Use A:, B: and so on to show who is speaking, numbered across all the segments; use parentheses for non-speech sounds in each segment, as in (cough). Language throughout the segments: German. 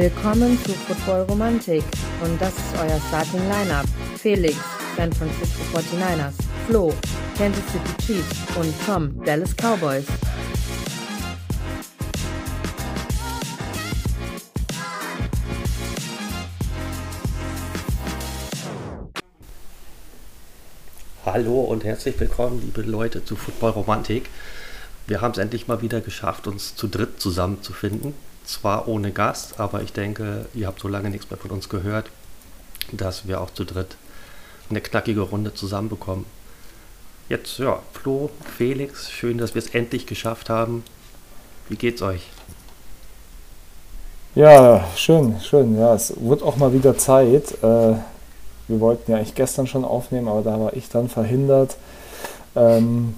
A: Willkommen zu Football Romantik und das ist euer Starting Lineup. Felix, San Francisco 49ers, Flo, Kansas City Chiefs und Tom, Dallas Cowboys.
B: Hallo und herzlich willkommen, liebe Leute, zu Football Romantik. Wir haben es endlich mal wieder geschafft, uns zu dritt zusammenzufinden. Zwar ohne Gast, aber ich denke, ihr habt so lange nichts mehr von uns gehört, dass wir auch zu dritt eine knackige Runde zusammenbekommen. Jetzt, ja, Flo, Felix, schön, dass wir es endlich geschafft haben. Wie geht's euch?
C: Ja, schön, schön. Ja, es wird auch mal wieder Zeit. Äh, wir wollten ja eigentlich gestern schon aufnehmen, aber da war ich dann verhindert. Ähm,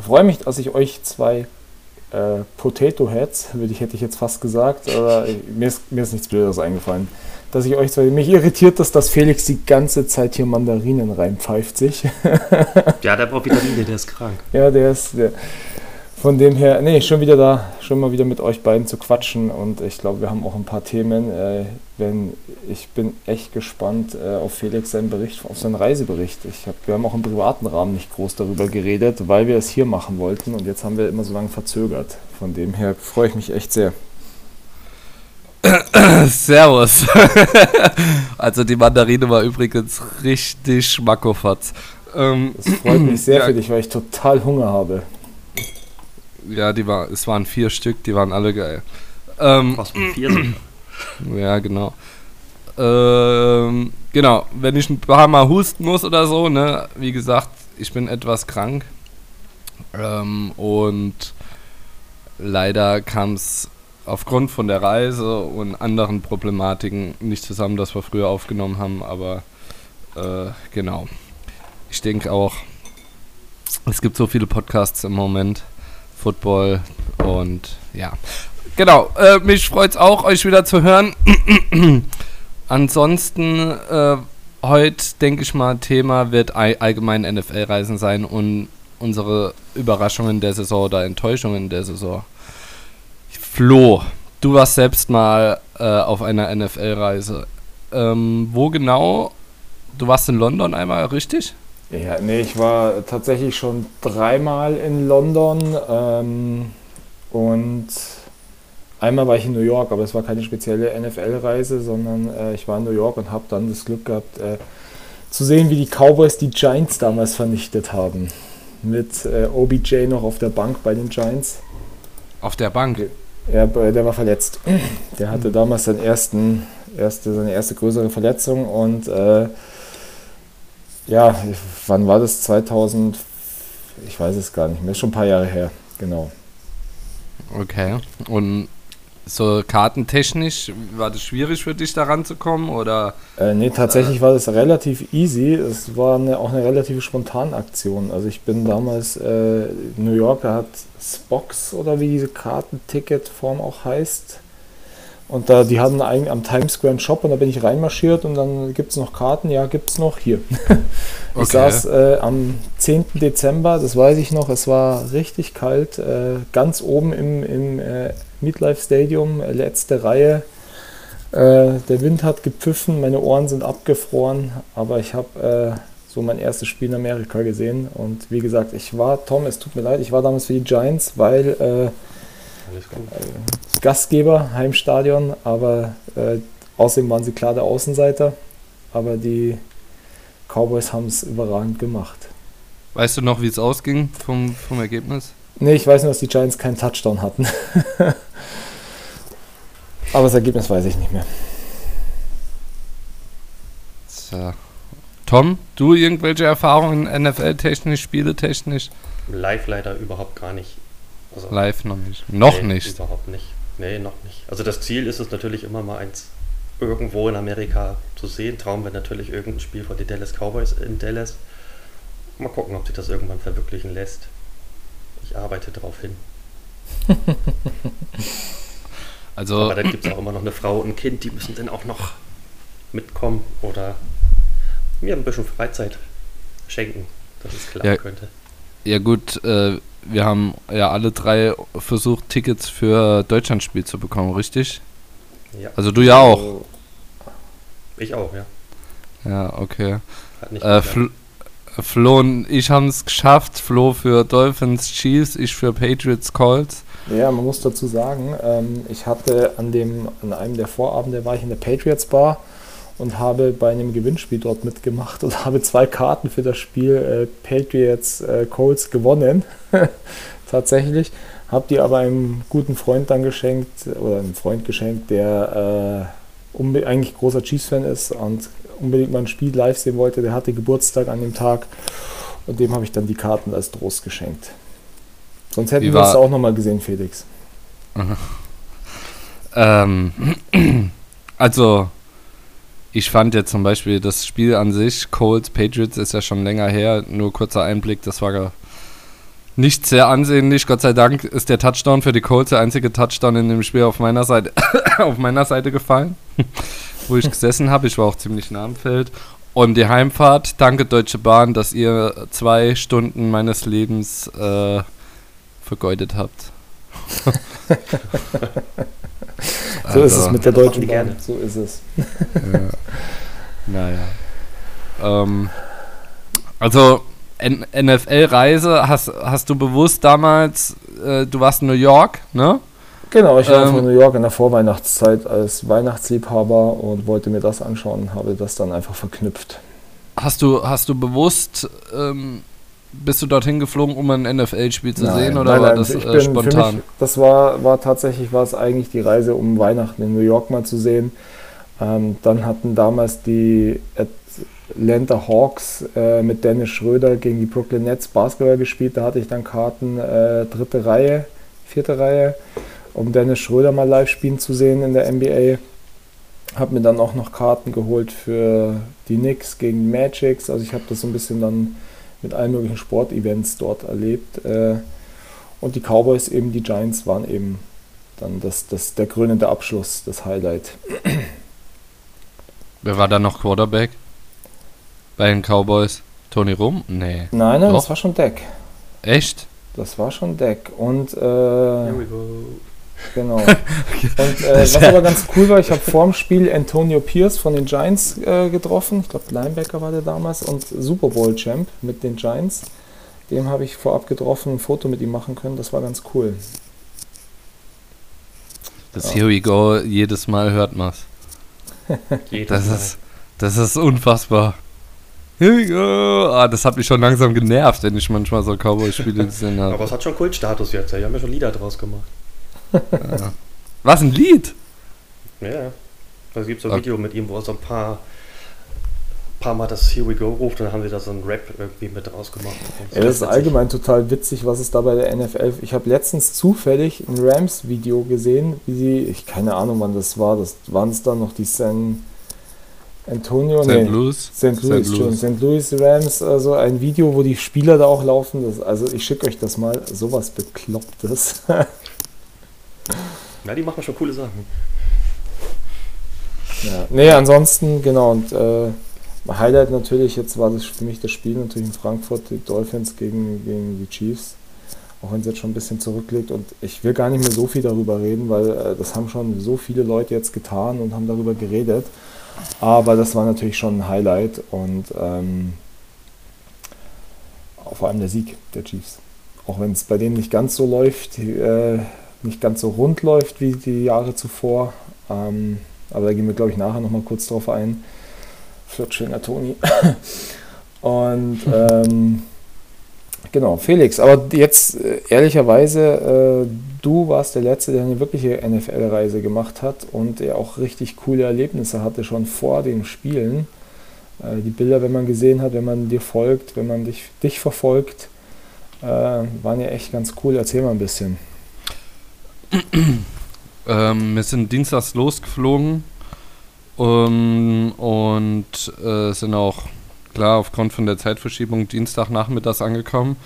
C: freue mich, dass ich euch zwei äh, Potato Heads, würde ich, hätte ich jetzt fast gesagt, aber mir ist, mir ist nichts Blödes eingefallen. Dass ich euch zwei, mich irritiert das, dass Felix die ganze Zeit hier Mandarinen reinpfeift sich. (laughs)
B: ja, der braucht Vitamine, der ist krank.
C: Ja, der ist, der, von dem her, nee, schon wieder da, schon mal wieder mit euch beiden zu quatschen und ich glaube, wir haben auch ein paar Themen. Äh, wenn, ich bin echt gespannt äh, auf Felix seinen Bericht, auf seinen Reisebericht. Ich hab, wir haben auch im privaten Rahmen nicht groß darüber geredet, weil wir es hier machen wollten und jetzt haben wir immer so lange verzögert. Von dem her freue ich mich echt sehr. (coughs)
D: Servus. (laughs) also die Mandarine war übrigens richtig schmackofatz.
C: Ähm, das freut mich sehr (coughs) ja. für dich, weil ich total Hunger habe.
D: Ja, die war, es waren vier Stück, die waren alle geil. Ähm,
B: Was vier sind?
D: Ja, genau. Ähm, genau, wenn ich ein paar Mal husten muss oder so, ne, wie gesagt, ich bin etwas krank. Ähm, und leider kam es aufgrund von der Reise und anderen Problematiken nicht zusammen, dass wir früher aufgenommen haben, aber äh, genau. Ich denke auch, es gibt so viele Podcasts im Moment Football und ja. Genau, äh, mich es auch, euch wieder zu hören. (clears throat) Ansonsten, äh, heute denke ich mal, Thema wird allgemein NFL-Reisen sein und unsere Überraschungen der Saison oder Enttäuschungen der Saison. Flo, du warst selbst mal äh, auf einer NFL-Reise. Ähm, wo genau? Du warst in London einmal, richtig?
C: Ja, nee, ich war tatsächlich schon dreimal in London ähm, und einmal war ich in New York, aber es war keine spezielle NFL-Reise, sondern äh, ich war in New York und habe dann das Glück gehabt äh, zu sehen, wie die Cowboys die Giants damals vernichtet haben. Mit äh, OBJ noch auf der Bank bei den Giants.
D: Auf der Bank?
C: Ja, der war verletzt. Der hatte damals seinen ersten, erste, seine erste größere Verletzung und äh, ja, wann war das? 2000, ich weiß es gar nicht mehr, schon ein paar Jahre her, genau.
D: Okay, und so kartentechnisch, war das schwierig für dich da ranzukommen oder?
C: Äh, nee, tatsächlich äh, war das relativ easy. Es war eine, auch eine relativ spontane Aktion. Also ich bin damals äh, New York, da hat Spox oder wie diese Kartenticketform auch heißt, und da, die hatten einen am Times Square einen Shop und da bin ich reinmarschiert und dann gibt es noch Karten. Ja, gibt es noch hier. (laughs) ich okay. saß äh, am 10. Dezember, das weiß ich noch, es war richtig kalt, äh, ganz oben im, im äh, Midlife Stadium, äh, letzte Reihe. Äh, der Wind hat gepfiffen, meine Ohren sind abgefroren, aber ich habe äh, so mein erstes Spiel in Amerika gesehen. Und wie gesagt, ich war, Tom, es tut mir leid, ich war damals für die Giants, weil alles gut. Äh, Gastgeber, Heimstadion, aber äh, außerdem waren sie klar der Außenseiter. Aber die Cowboys haben es überragend gemacht.
D: Weißt du noch, wie es ausging vom, vom Ergebnis?
C: Nee, ich weiß nur, dass die Giants keinen Touchdown hatten. (laughs) aber das Ergebnis weiß ich nicht mehr.
D: So. Tom, du irgendwelche Erfahrungen NFL-technisch, spieletechnisch?
B: Live leider überhaupt gar nicht.
D: Also, Live noch nicht. Noch
B: nee,
D: nicht.
B: Überhaupt nicht. Nee, noch nicht. Also das Ziel ist es natürlich immer mal eins irgendwo in Amerika zu sehen. Traum wäre natürlich irgendein Spiel von den Dallas Cowboys in Dallas. Mal gucken, ob sich das irgendwann verwirklichen lässt. Ich arbeite darauf hin. (laughs) also, Aber dann gibt es auch immer noch eine Frau und ein Kind, die müssen dann auch noch mitkommen oder mir ein bisschen Freizeit schenken, dass es klappen
D: ja,
B: könnte.
D: Ja gut, äh, wir haben ja alle drei versucht, Tickets für Deutschlandspiel zu bekommen, richtig? Ja. Also du ja auch. Also,
B: ich auch, ja.
D: Ja, okay. Äh, Fl Flo und ich haben es geschafft. Flo für Dolphins Chiefs, ich für Patriots Colts.
C: Ja, man muss dazu sagen, ähm, ich hatte an, dem, an einem der Vorabende war ich in der Patriots Bar und habe bei einem Gewinnspiel dort mitgemacht und (laughs) habe zwei Karten für das Spiel äh, Patriots äh, Colts gewonnen. (laughs) Tatsächlich. Habe die aber einem guten Freund dann geschenkt oder einem Freund geschenkt, der äh, eigentlich großer Chiefs-Fan ist und unbedingt mal ein Spiel live sehen wollte. Der hatte Geburtstag an dem Tag und dem habe ich dann die Karten als Trost geschenkt. Sonst hätten wir es auch nochmal gesehen, Felix. (laughs)
D: ähm, (clears throat) also, ich fand jetzt zum Beispiel das Spiel an sich, Colts Patriots, ist ja schon länger her. Nur kurzer Einblick, das war nicht sehr ansehnlich. Gott sei Dank ist der Touchdown für die Colts der einzige Touchdown in dem Spiel auf meiner Seite, (coughs) auf meiner Seite gefallen, (laughs) wo ich gesessen habe. Ich war auch ziemlich nah am Feld. Und die Heimfahrt, danke Deutsche Bahn, dass ihr zwei Stunden meines Lebens äh, vergeudet habt. (laughs)
C: so ist es also, mit der Deutschen Bahn. So ist es. ja.
D: Naja. Ähm, also NFL-Reise hast, hast du bewusst damals, äh, du warst in New York, ne?
C: Genau, ich war ähm, von New York in der Vorweihnachtszeit als Weihnachtsliebhaber und wollte mir das anschauen und habe das dann einfach verknüpft.
D: Hast du, hast du bewusst ähm, bist du dorthin geflogen, um ein NFL-Spiel zu nein, sehen oder nein, war das äh, spontan? Mich,
C: das war, war tatsächlich war es eigentlich die Reise, um Weihnachten in New York mal zu sehen. Ähm, dann hatten damals die Atlanta Hawks äh, mit Dennis Schröder gegen die Brooklyn Nets Basketball gespielt. Da hatte ich dann Karten äh, dritte Reihe, vierte Reihe, um Dennis Schröder mal live spielen zu sehen in der NBA. Habe mir dann auch noch Karten geholt für die Knicks gegen Magics. Also ich habe das so ein bisschen dann mit allen möglichen Sportevents dort erlebt. Äh, und die Cowboys eben, die Giants waren eben dann das, das, der krönende Abschluss, das Highlight.
D: Wer war da noch Quarterback? Bei den Cowboys? Tony Rum? Nee.
C: Nein, nein, Doch? das war schon Deck.
D: Echt?
C: Das war schon Deck. Und äh, Genau. (laughs) Und äh, was (laughs) aber ganz cool war, ich habe vorm Spiel Antonio Pierce von den Giants äh, getroffen. Ich glaube, Linebacker war der damals und Super Bowl Champ mit den Giants. Dem habe ich vorab getroffen, ein Foto mit ihm machen können. Das war ganz cool.
D: Das ja. Here We Go, jedes Mal hört man (laughs) es. das, ist, das ist unfassbar. Here we go. Ah, das hat mich schon langsam genervt, wenn ich manchmal so Cowboy-Spiele gesehen habe.
B: Aber es hat schon Kultstatus jetzt. Die haben ja schon Lieder draus gemacht
D: ja. (laughs) Was, ein Lied?
B: Ja. Also gibt so ein okay. Video mit ihm, wo er so ein paar, paar Mal das Here We Go ruft und dann haben sie da so ein Rap irgendwie mit rausgemacht.
C: Ja, das ist allgemein total witzig, was es da bei der NFL. Ich habe letztens zufällig ein Rams-Video gesehen, wie sie, ich keine Ahnung, wann das war. Das waren es dann noch die San Antonio,
D: St. Nee, Louis.
C: St. Louis, St. Louis. St. Louis Rams, also ein Video, wo die Spieler da auch laufen. Das, also ich schicke euch das mal, sowas Beklopptes. (laughs)
B: Ja, die machen schon coole Sachen.
C: Ja, nee, ansonsten, genau, und äh, Highlight natürlich, jetzt war das für mich das Spiel natürlich in Frankfurt, die Dolphins gegen, gegen die Chiefs, auch wenn es jetzt schon ein bisschen zurückliegt und ich will gar nicht mehr so viel darüber reden, weil äh, das haben schon so viele Leute jetzt getan und haben darüber geredet, aber das war natürlich schon ein Highlight und ähm, vor allem der Sieg der Chiefs. Auch wenn es bei denen nicht ganz so läuft, äh, nicht ganz so rund läuft wie die Jahre zuvor. Ähm, aber da gehen wir, glaube ich, nachher nochmal kurz drauf ein. Flirtschwinger Toni. (laughs) Und (laughs) ähm, genau, Felix, aber jetzt äh, ehrlicherweise, äh, du warst der Letzte, der eine wirkliche NFL-Reise gemacht hat und der auch richtig coole Erlebnisse hatte, schon vor den Spielen. Äh, die Bilder, wenn man gesehen hat, wenn man dir folgt, wenn man dich, dich verfolgt, äh, waren ja echt ganz cool. Erzähl mal ein bisschen. (clears throat)
D: ähm, wir sind dienstags losgeflogen um, und äh, sind auch klar aufgrund von der Zeitverschiebung Dienstagnachmittags angekommen.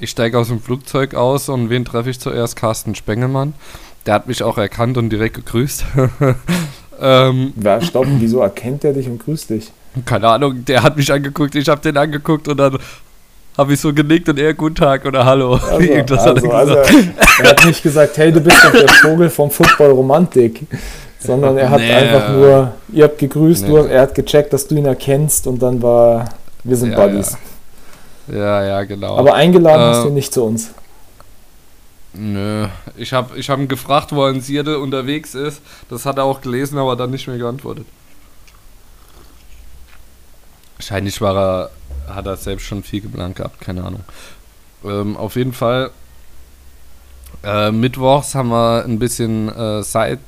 D: Ich steige aus dem Flugzeug aus und wen treffe ich zuerst? Carsten Spengelmann. Der hat mich auch erkannt und direkt gegrüßt. (laughs)
C: ähm, ja, stopp, wieso erkennt er dich und grüßt dich?
D: Keine Ahnung, der hat mich angeguckt, ich habe den angeguckt und dann habe ich so genickt und er guten Tag oder Hallo. (laughs)
C: Also, also, hat er, also, er hat nicht gesagt, hey, du bist doch der Vogel vom Football Romantik. sondern er hat
D: Nee.
C: einfach nur, ihr habt gegrüßt,
D: Nee.
C: du, er hat gecheckt, dass du ihn erkennst und dann war, wir sind
D: Ja,
C: Buddies.
D: Ja, ja, genau.
C: Aber eingeladen
D: Äh,
C: hast du ihn nicht zu uns.
D: Nö, ich habe ich hab ihn gefragt, wo er in Seattle unterwegs ist. Das hat er auch gelesen, aber dann nicht mehr geantwortet. Wahrscheinlich war er, hat er selbst schon viel geplant gehabt, keine Ahnung. Ähm, auf jeden Fall, äh, mittwochs haben wir ein bisschen äh, Side,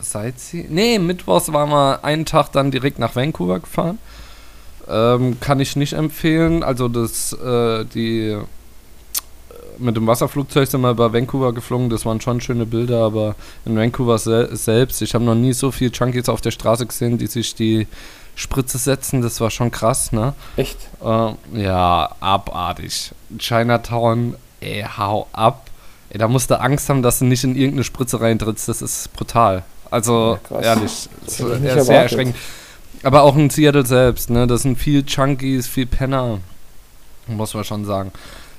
D: Sightseeing. Nee, mittwochs waren wir einen Tag dann direkt nach Vancouver gefahren. Ähm, kann ich nicht empfehlen. Also das, äh, die mit dem Wasserflugzeug sind wir über Vancouver geflogen, das waren schon schöne Bilder, aber in Vancouver sel selbst, ich habe noch nie so viele Junkies auf der Straße gesehen, die sich die Spritze setzen, das war schon krass, ne?
C: Echt?
D: Äh, ja, abartig. Chinatown, ey, hau ab. Ey, da musst du Angst haben, dass du nicht in irgendeine Spritze reintrittst, das ist brutal. Also,
C: Ja,
D: ehrlich,
C: Das
D: das sehr
C: erwartet.
D: erschreckend. Aber auch in Seattle selbst, ne? Das sind viel Junkies, viel Penner. Muss man schon sagen.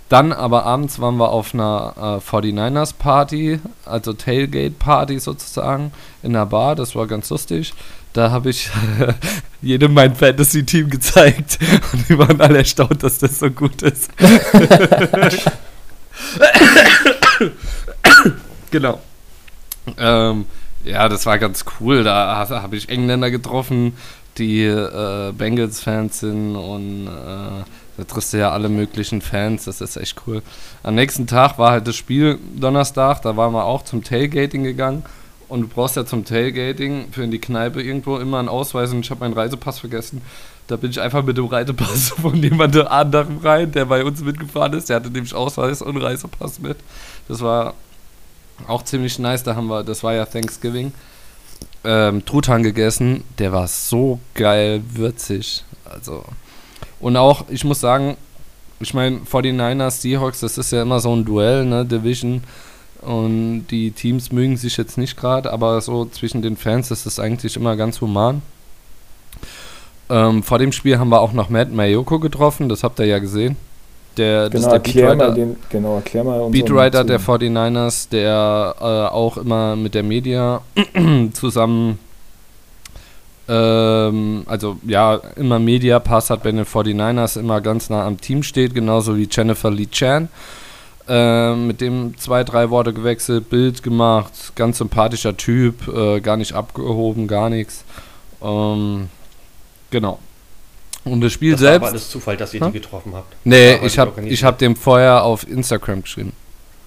D: Dann aber abends waren wir auf einer äh, 49ers Party, also Tailgate Party sozusagen, in einer Bar. Das war ganz lustig. Da habe ich (laughs) jedem mein Fantasy-Team gezeigt (laughs) und die waren alle erstaunt, dass das so gut ist. (laughs) genau. Ähm, ja, das war ganz cool. Da habe hab ich Engländer getroffen, die äh, Bengals-Fans sind und äh, da triffst du ja alle möglichen Fans. Das ist echt cool. Am nächsten Tag war halt das Spiel Donnerstag. Da waren wir auch zum Tailgating gegangen. Und du brauchst ja zum Tailgating für in die Kneipe irgendwo immer einen Ausweis. Und ich habe meinen Reisepass vergessen. Da bin ich einfach mit dem Reisepass (laughs) von jemand anderem rein, der bei uns mitgefahren ist. Der hatte nämlich Ausweis und Reisepass mit. Das war auch ziemlich nice. Da haben wir, das war ja Thanksgiving, ähm, Truthahn gegessen. Der war so geil würzig. Also. Und auch, ich muss sagen, ich meine, 49ers, Seahawks, das ist ja immer so ein Duell, ne, Division. Und die Teams mögen sich jetzt nicht gerade, aber so zwischen den Fans ist es eigentlich immer ganz human. Ähm, vor dem Spiel haben wir auch noch Matt Mayoko getroffen, das habt ihr ja gesehen. Der, das
C: Genau,
D: ist der
C: erklär mal,
D: Beatwriter,
C: den, genau, erklär mal
D: Beatwriter der
C: Zuhörern.
D: 49ers, der äh, auch immer mit der Media (clears throat) zusammen, ähm, also ja, immer Media-Pass hat bei den 49ers, immer ganz nah am Team steht, genauso wie Jennifer Lee Chan. Ähm, mit dem zwei, drei Worte gewechselt, Bild gemacht, ganz sympathischer Typ, äh, gar nicht abgehoben, gar nichts. Ähm, genau. Und das Spiel
B: Das war
D: selbst.
B: aber alles Zufall, dass ihr
D: Hm?
B: die getroffen habt.
D: Nee,
B: War
D: ich habe ich hab dem vorher auf Instagram geschrieben.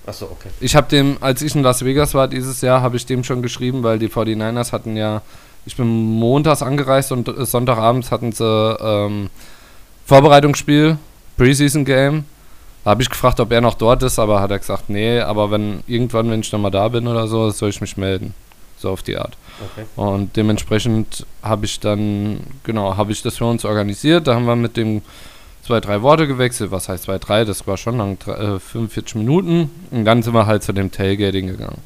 B: Achso, okay.
D: Ich habe dem, als ich in Las Vegas war dieses Jahr, habe ich dem schon geschrieben, weil die 49ers hatten ja, ich bin montags angereist und Sonntagabends hatten sie ähm, Vorbereitungsspiel, Preseason Game. Da habe ich gefragt, ob er noch dort ist, aber hat er gesagt, nee, aber wenn irgendwann, wenn ich nochmal da bin oder so, soll ich mich melden. So auf die Art.
B: okay.
D: Und dementsprechend habe ich dann, genau, habe ich das für uns organisiert. Da haben wir mit dem zwei, drei Worte gewechselt. Was heißt zwei, drei? Das war schon lang, äh, 45 Minuten. Und dann sind wir halt zu dem Tailgating gegangen.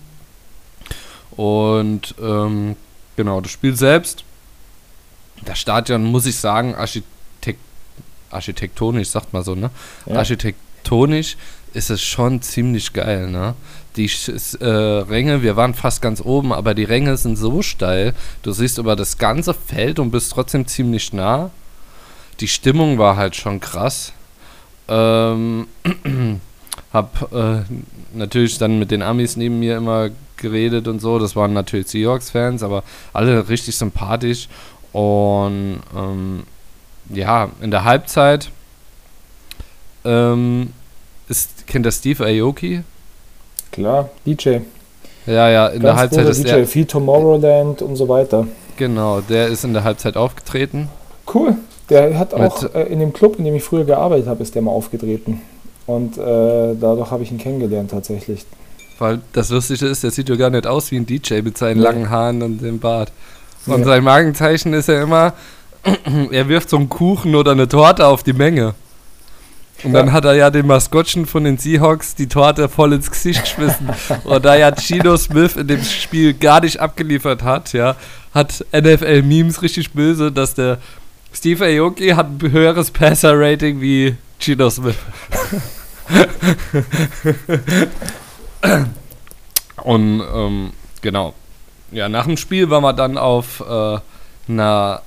D: Und ähm, genau, das Spiel selbst, das Stadion, muss ich sagen, Architekt architektonisch, sagt man so, ne?
C: Ja.
D: Architektonisch ist es schon ziemlich geil, ne? Die äh, Ränge, wir waren fast ganz oben, aber die Ränge sind so steil, du siehst über das ganze Feld und bist trotzdem ziemlich nah. Die Stimmung war halt schon krass. Ähm, (clears throat) hab äh, natürlich dann mit den Amis neben mir immer geredet und so. Das waren natürlich Seahawks-Fans, aber alle richtig sympathisch. Und ähm, ja, in der Halbzeit ähm, ist, kennt der Steve Aoki?
C: Klar, DJ.
D: Ja, ja, in der
C: Ganz
D: Halbzeit
C: großer
D: ist
C: DJ,
D: er,
C: viel Tomorrowland und so weiter.
D: genau, der ist in der Halbzeit aufgetreten.
C: Cool. Der hat auch äh, in dem Club, in dem ich früher gearbeitet habe, ist der mal aufgetreten. Und äh, dadurch habe ich ihn kennengelernt tatsächlich.
D: Weil das Lustige ist, der sieht ja gar nicht aus wie ein DJ mit seinen
C: Nee.
D: langen Haaren und dem Bart. Und
C: Nee.
D: sein Magenzeichen ist ja immer, (clears throat) er wirft so einen Kuchen oder eine Torte auf die Menge. Und
C: Ja.
D: dann hat er ja dem Maskottchen von den Seahawks die Torte voll ins Gesicht geschmissen. (laughs) und da ja Gino Smith in dem Spiel gar nicht abgeliefert hat, ja, hat NFL Memes richtig böse, dass der Steve Aoki hat ein höheres Passer-Rating wie Gino Smith. (laughs) Und ähm, genau. ja, nach dem Spiel waren wir dann auf äh, einer,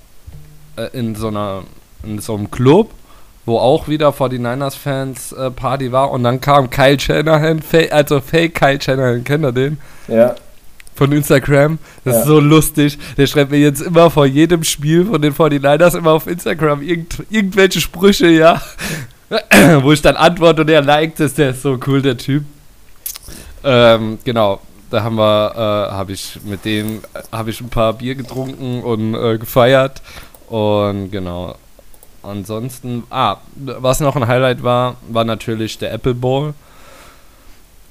D: äh, in so einer, in so einem Club, wo auch wieder 49ers-Fans äh, Party war und dann kam Kyle Shanahan, also Fake Kyle Shanahan, kennt ihr den?
C: Ja.
D: Von Instagram. Das
C: Ja.
D: ist so lustig. Der schreibt mir jetzt immer vor jedem Spiel von den 49ers immer auf Instagram irgend, irgendwelche Sprüche, ja. (clears throat) wo ich dann antworte und er liked es, der ist so cool, der Typ. Ähm, genau, da haben wir, äh, habe ich mit äh, habe ich ein paar Bier getrunken und äh, gefeiert und genau. Ansonsten, ah, was noch ein Highlight war, war natürlich der Apple Bowl.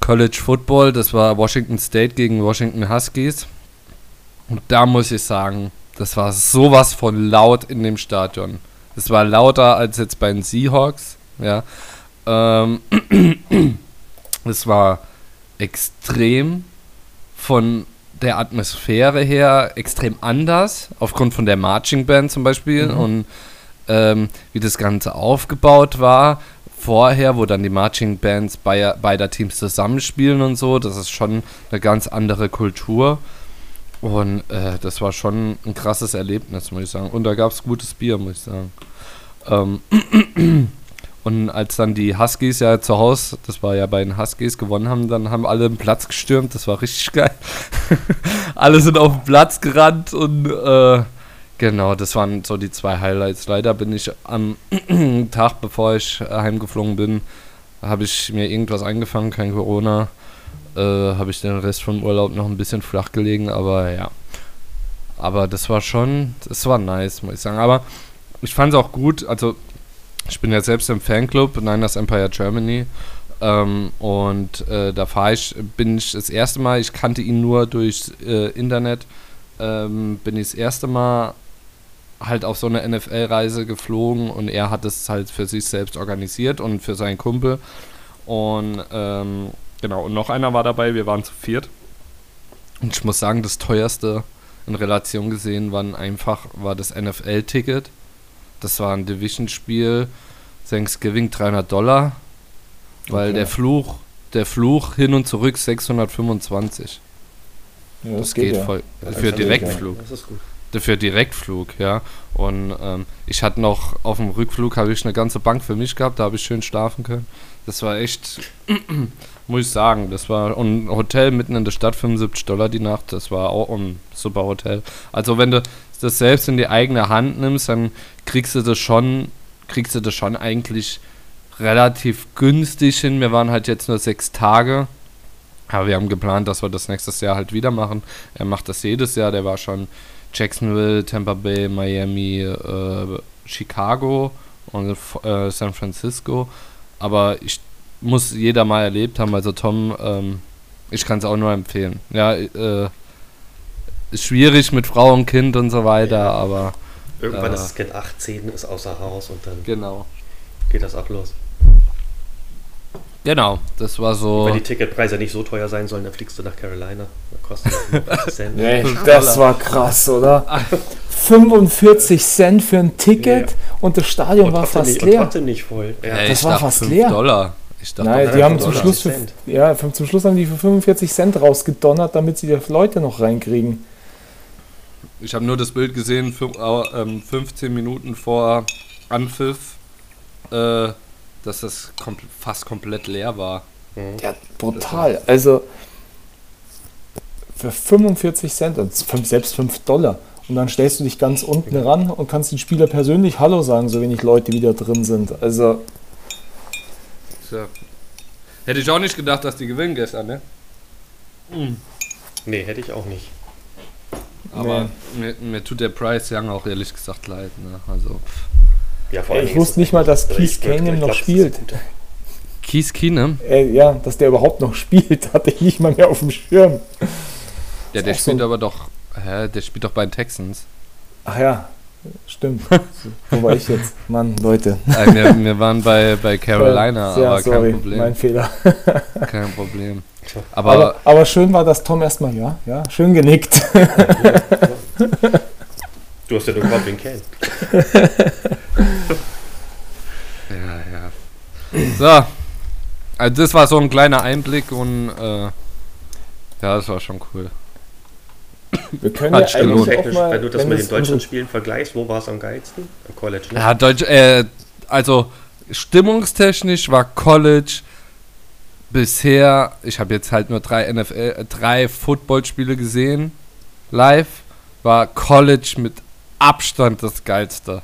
D: College Football, das war Washington State gegen Washington Huskies. Und da muss ich sagen, das war sowas von laut in dem Stadion. Es war lauter als jetzt bei den Seahawks, ja. Ähm, (clears throat) es war extrem von der Atmosphäre her extrem anders, aufgrund von der Marching Band zum Beispiel
C: Mhm.
D: und ähm, wie das Ganze aufgebaut war. Vorher, wo dann die Marching Bands beider, beider Teams zusammenspielen und so, das ist schon eine ganz andere Kultur. Und äh, das war schon ein krasses Erlebnis, muss ich sagen. Und da gab es gutes Bier, muss ich sagen. Ähm, und als dann die Huskies ja zu Hause, das war ja bei den Huskies, gewonnen haben, dann haben alle den Platz gestürmt. Das war richtig geil. (laughs) alle sind auf den Platz gerannt und äh, genau, das waren so die zwei Highlights. Leider bin ich am (clears throat) Tag, bevor ich heimgeflogen bin, habe ich mir irgendwas eingefangen, kein Corona. Äh, habe ich den Rest vom Urlaub noch ein bisschen flach gelegen, aber ja. Aber das war schon, das war nice, muss ich sagen. Aber ich fand es auch gut, also ich bin ja selbst im Fanclub Niners Empire Germany. Ähm, und äh, da fahre ich, bin ich das erste Mal, ich kannte ihn nur durch äh, Internet, ähm, bin ich das erste Mal halt auf so eine NFL-Reise geflogen und er hat es halt für sich selbst organisiert und für seinen Kumpel. Und ähm, genau, und noch einer war dabei, wir waren zu viert. Und ich muss sagen, das teuerste in Relation gesehen waren einfach, war das NFL-Ticket. Das war ein Division-Spiel, Thanksgiving 300 Dollar, weil
C: Okay.
D: der Fluch, der Fluch hin und zurück 625.
C: ja
D: Das, geht,
C: ja.
D: voll.
C: Das
D: für
C: geht,
D: Direktflug.
B: Das ist gut.
D: Für Direktflug, ja. Und ähm, ich hatte noch auf dem Rückflug habe ich eine ganze Bank für mich gehabt, da habe ich schön schlafen können. Das war echt, (clears throat) muss ich sagen, das war ein Hotel mitten in der Stadt, 75 Dollar die Nacht, das war auch ein super Hotel. Also wenn du das selbst in die eigene Hand nimmst, dann kriegst du das schon, kriegst du das schon eigentlich relativ günstig hin. Wir waren halt jetzt nur sechs Tage. Aber wir haben geplant, dass wir das nächstes Jahr halt wieder machen. Er macht das jedes Jahr. Der war schon Jacksonville, Tampa Bay, Miami, äh, Chicago und äh, San Francisco. Aber ich muss jeder mal erlebt haben. Also Tom, ähm, ich kann es auch nur empfehlen. Ja, äh, ist schwierig mit Frau und Kind und so weiter,
B: Ja.
D: aber
B: Irgendwann
D: Äh.
B: ist das Kind 18, ist außer Haus und dann
D: genau.
B: geht das auch los.
D: Genau, das war so.
B: Wenn die Ticketpreise nicht so teuer sein sollen, dann fliegst du nach Carolina. Da kostet das nur 50 Cent. (laughs)
C: Nee, das war krass, oder? 45 Cent für ein Ticket
B: Ja.
C: und das Stadion
B: Und
C: war fast
B: nicht, und
C: leer.
B: trotzdem nicht voll. Ja.
D: Ey,
C: das
D: ich
C: war fast
D: fünf
C: leer.
D: Dollar. Ich dachte,
C: Nein,
B: Nein,
C: die haben zum Schluss, für,
B: 50 Cent.
C: ja, zum Schluss haben die für 45 Cent rausgedonnert, damit sie die Leute noch reinkriegen.
D: Ich habe nur das Bild gesehen, fün- au- ähm, 15 Minuten vor Anpfiff, äh, dass das fast komplett leer war.
B: Mhm.
C: Ja, brutal. Also für 45 Cent, selbst 5 Dollar. Und dann stellst du dich ganz unten ran und kannst den Spieler persönlich Hallo sagen, so wenig Leute wieder drin sind. Also,
D: Tja. Hätte ich auch nicht gedacht, dass die gewinnen gestern, ne?
B: Nee, hätte ich auch nicht.
D: Aber mir, mir tut der Price Young auch ehrlich gesagt leid, ne? Also.
B: Ja, vor
C: Ey, ich wusste nicht mal, dass Keith Canyon noch
B: glaub,
C: spielt.
D: Keith Keenum?
C: äh, ja, dass der überhaupt noch spielt, (laughs) hatte ich nicht mal mehr auf dem Schirm.
D: Ja, der
C: so
D: spielt
C: ein-
D: aber doch. Hä, der spielt doch bei den Texans.
C: Ach ja, stimmt. (laughs) Wo war ich jetzt? Mann, Leute.
D: Äh, wir, wir waren bei, bei (laughs) Carolina,
C: ja,
D: aber
C: sorry,
D: kein Problem.
C: mein Fehler.
D: Kein Problem. Aber,
C: Aber, aber schön war, dass Tom erstmal, ja, ja, schön genickt. (laughs)
B: Du hast ja nur gefragt, wen kennt. (laughs)
D: Ja, ja. So. Also das war so ein kleiner Einblick und äh, ja, das war schon cool.
C: Wir können
D: Hat
C: ja eigentlich auch mal,
B: wenn du das mit
C: es
B: den deutschen Spielen vergleichst, wo war es am geilsten? Am College, ne?
D: Ja, Deutsch, äh, also stimmungstechnisch war College bisher, ich habe jetzt halt nur drei NFL, äh, drei Footballspiele gesehen, live, war College mit Abstand das geilste.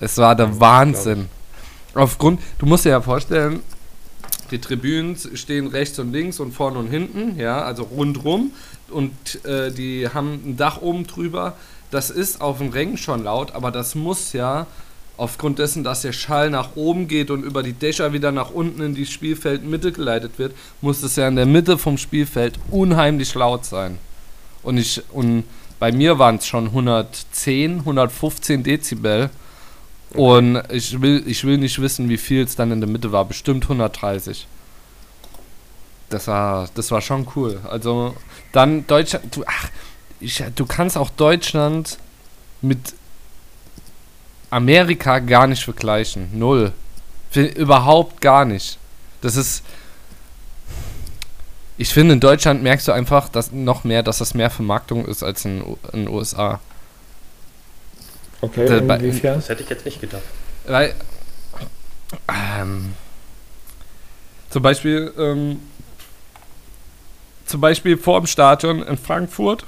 D: Es war der Wahnsinn. Aufgrund, du musst dir ja vorstellen, die Tribünen stehen rechts und links und vorne und hinten, ja, also rundrum und äh, die haben ein Dach oben drüber. Das ist auf dem Rängen schon laut, aber das muss ja aufgrund dessen, dass der Schall nach oben geht und über die Dächer wieder nach unten in die Spielfeldmitte geleitet wird, muss es ja in der Mitte vom Spielfeld unheimlich laut sein. Und ich und bei mir waren es schon 110, 115 Dezibel. Und ich will, ich will nicht wissen, wie viel es dann in der Mitte war. Bestimmt 130. Das war, das war schon cool. Also dann Deutschland. Du, ach, ich, du kannst auch Deutschland mit Amerika gar nicht vergleichen. Null. Überhaupt gar nicht. Das ist. Ich finde, in Deutschland merkst du einfach dass noch mehr, dass das mehr Vermarktung ist als in den USA.
C: Okay,
D: Der- bei-
C: inwiefern?
B: Das hätte ich jetzt nicht gedacht.
D: Weil, ähm, zum Beispiel, ähm, zum Beispiel vor dem Stadion in Frankfurt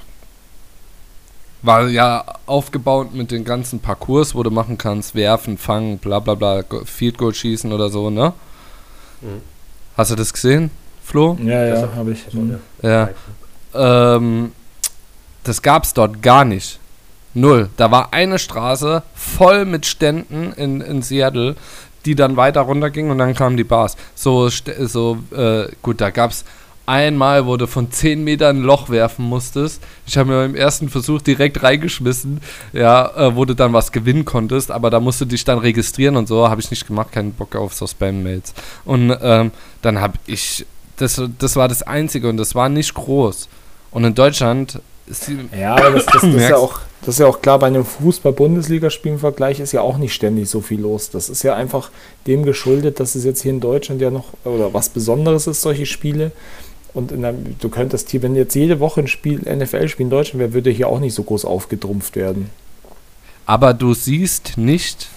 D: war ja aufgebaut mit den ganzen Parcours, wo du machen kannst, werfen, fangen, bla bla bla, Field Goal schießen oder so, ne?
B: Mhm.
D: Hast du das gesehen, Flo?
C: Ja, ja,
B: Das-
C: habe ich. Mhm.
B: ja.
D: Ähm, das gab's dort gar nicht. Null. Da war eine Straße voll mit Ständen in, in Seattle, die dann weiter runtergingen und dann kamen die Bars. So, st- so äh, gut, da gab's einmal, wo du von 10 Metern ein Loch werfen musstest. Ich habe mir beim ersten Versuch direkt reingeschmissen, ja, äh, wo du dann was gewinnen konntest, aber da musst du dich dann registrieren und so. Habe ich nicht gemacht, keinen Bock auf so Spam-Mails. Und ähm, dann habe ich, das, das war das Einzige und das war nicht groß. Und in Deutschland ist die,
C: Ja, aber das, das, das, (laughs) ist ja auch, das ist ja auch klar, bei einem Fußball-Bundesligaspiel im Vergleich ist ja auch nicht ständig so viel los. Das ist ja einfach dem geschuldet, dass es jetzt hier in Deutschland ja noch, oder was Besonderes ist, solche Spiele. Und der, du könntest hier, wenn jetzt jede Woche ein Spiel, NFL-Spiel in Deutschland wäre, würde hier auch nicht so groß aufgetrumpft werden.
D: aber du siehst nicht,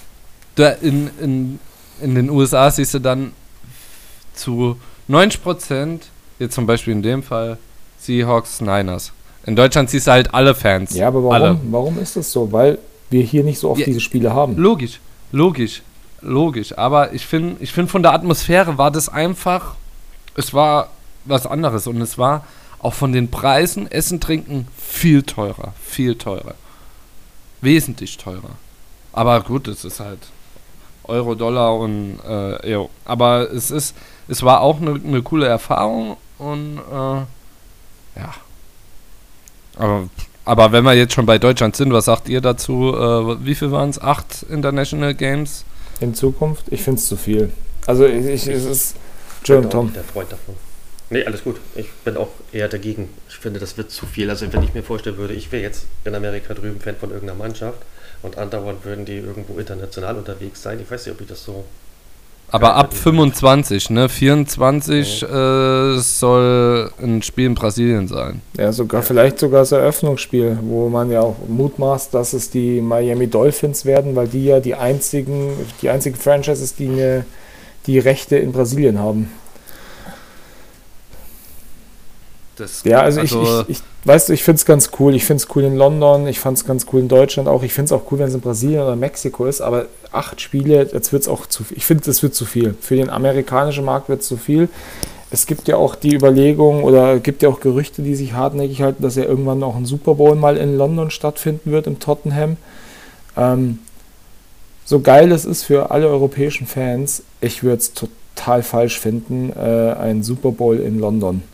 D: in, in, in den USA siehst du dann zu 90 Prozent, jetzt zum Beispiel in dem Fall, Seahawks, Niners. In Deutschland siehst du halt alle Fans.
C: Ja, aber warum,
D: Alle.
C: warum ist das so? Weil wir hier nicht so oft
D: Ja.
C: diese Spiele haben.
D: Logisch, logisch, logisch. Aber ich finde, ich find von der Atmosphäre war das einfach, es war was anderes und es war auch von den Preisen, Essen, Trinken viel teurer, viel teurer. Wesentlich teurer. Aber gut, es ist halt Euro, Dollar und äh, Euro. Aber es ist, es war auch eine ne coole Erfahrung und äh, ja. Aber, aber wenn wir jetzt schon bei Deutschland sind, was sagt ihr dazu? Äh, wie viel waren es? Acht International Games?
C: In Zukunft? Ich finde es zu viel. Also ich, ich, es ist. Entschuldigung, Tom.
B: der Freund davon. Nee, alles gut. Ich bin auch eher dagegen. Ich finde, das wird zu viel. Also wenn ich mir vorstellen würde, ich wäre jetzt in Amerika drüben Fan von irgendeiner Mannschaft und andauernd würden die irgendwo international unterwegs sein. Ich weiß nicht, ob ich das so...
D: Aber
B: Ja,
D: ab
B: das-
D: 25, ne? 24 äh, soll ein Spiel in Brasilien sein.
C: Ja, sogar vielleicht sogar das Eröffnungsspiel, wo man ja auch mutmaßt, dass es die Miami Dolphins werden, weil die ja die einzigen, die einzigen Franchises, die eine, die Rechte in Brasilien haben.
D: Das,
C: Ja, also, ich, ich, ich weißt du, ich finde es ganz cool. Ich finde es cool in London, ich fand es ganz cool in Deutschland auch. Ich finde es auch cool, wenn es in Brasilien oder Mexiko ist, aber acht Spiele, jetzt wird es auch zu viel. Ich finde, das wird zu viel. Für den amerikanischen Markt wird es zu viel. Es gibt ja auch die Überlegung oder gibt ja auch Gerüchte, die sich hartnäckig halten, dass ja irgendwann auch ein Super Bowl mal in London stattfinden wird, im Tottenham. Ähm, so geil es ist für alle europäischen Fans, ich würde es total falsch finden, äh, ein Super Bowl in London.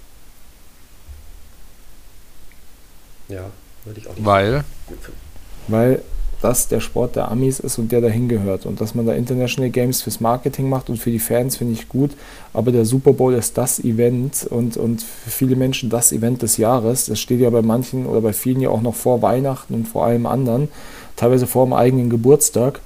B: Ja, würde ich auch nicht
D: Weil,
C: weil das der Sport der Amis ist und der dahin gehört. Und dass man da International Games fürs Marketing macht und für die Fans finde ich gut. Aber der Super Bowl ist das Event und, und für viele Menschen das Event des Jahres. Das steht ja bei manchen oder bei vielen ja auch noch vor Weihnachten und vor allem anderen, teilweise vor dem eigenen Geburtstag.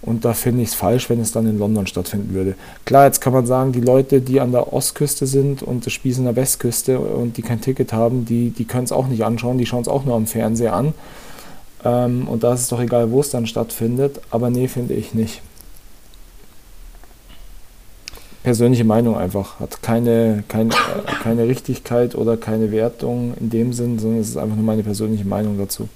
C: Und da finde ich es falsch, wenn es dann in London stattfinden würde. Klar, jetzt kann man sagen, die Leute, die an der Ostküste sind und das an der Westküste und die kein Ticket haben, die, die können es auch nicht anschauen, die schauen es auch nur am Fernseher an. Ähm, und da ist es doch egal, wo es dann stattfindet. Aber nee, finde ich nicht. Persönliche Meinung einfach. Hat keine, keine, äh, keine Richtigkeit oder keine Wertung in dem Sinn, sondern es ist einfach nur meine persönliche Meinung dazu.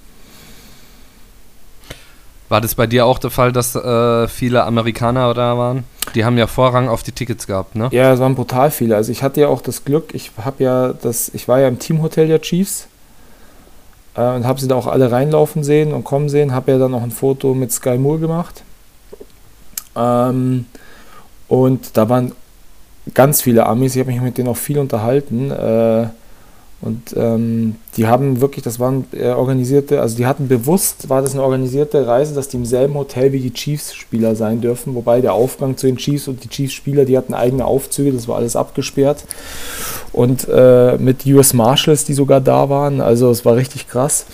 D: War das bei dir auch der Fall, dass äh, viele Amerikaner da waren? Die haben ja Vorrang auf die Tickets gehabt, ne?
C: Ja, es waren brutal viele. Also ich hatte ja auch das Glück, ich habe ja das, ich war ja im Teamhotel der Chiefs äh, und habe sie da auch alle reinlaufen sehen und kommen sehen. Habe ja dann noch ein Foto mit Sky Moore gemacht. Ähm, und da waren ganz viele Amis. Ich habe mich mit denen auch viel unterhalten. Äh, und ähm, die haben wirklich, das waren äh, organisierte, also die hatten bewusst, war das eine organisierte Reise, dass die im selben Hotel wie die Chiefs-Spieler sein dürfen. Wobei der Aufgang zu den Chiefs und die Chiefs-Spieler, die hatten eigene Aufzüge, das war alles abgesperrt. Und äh, mit US Marshals, die sogar da waren, also es war richtig krass.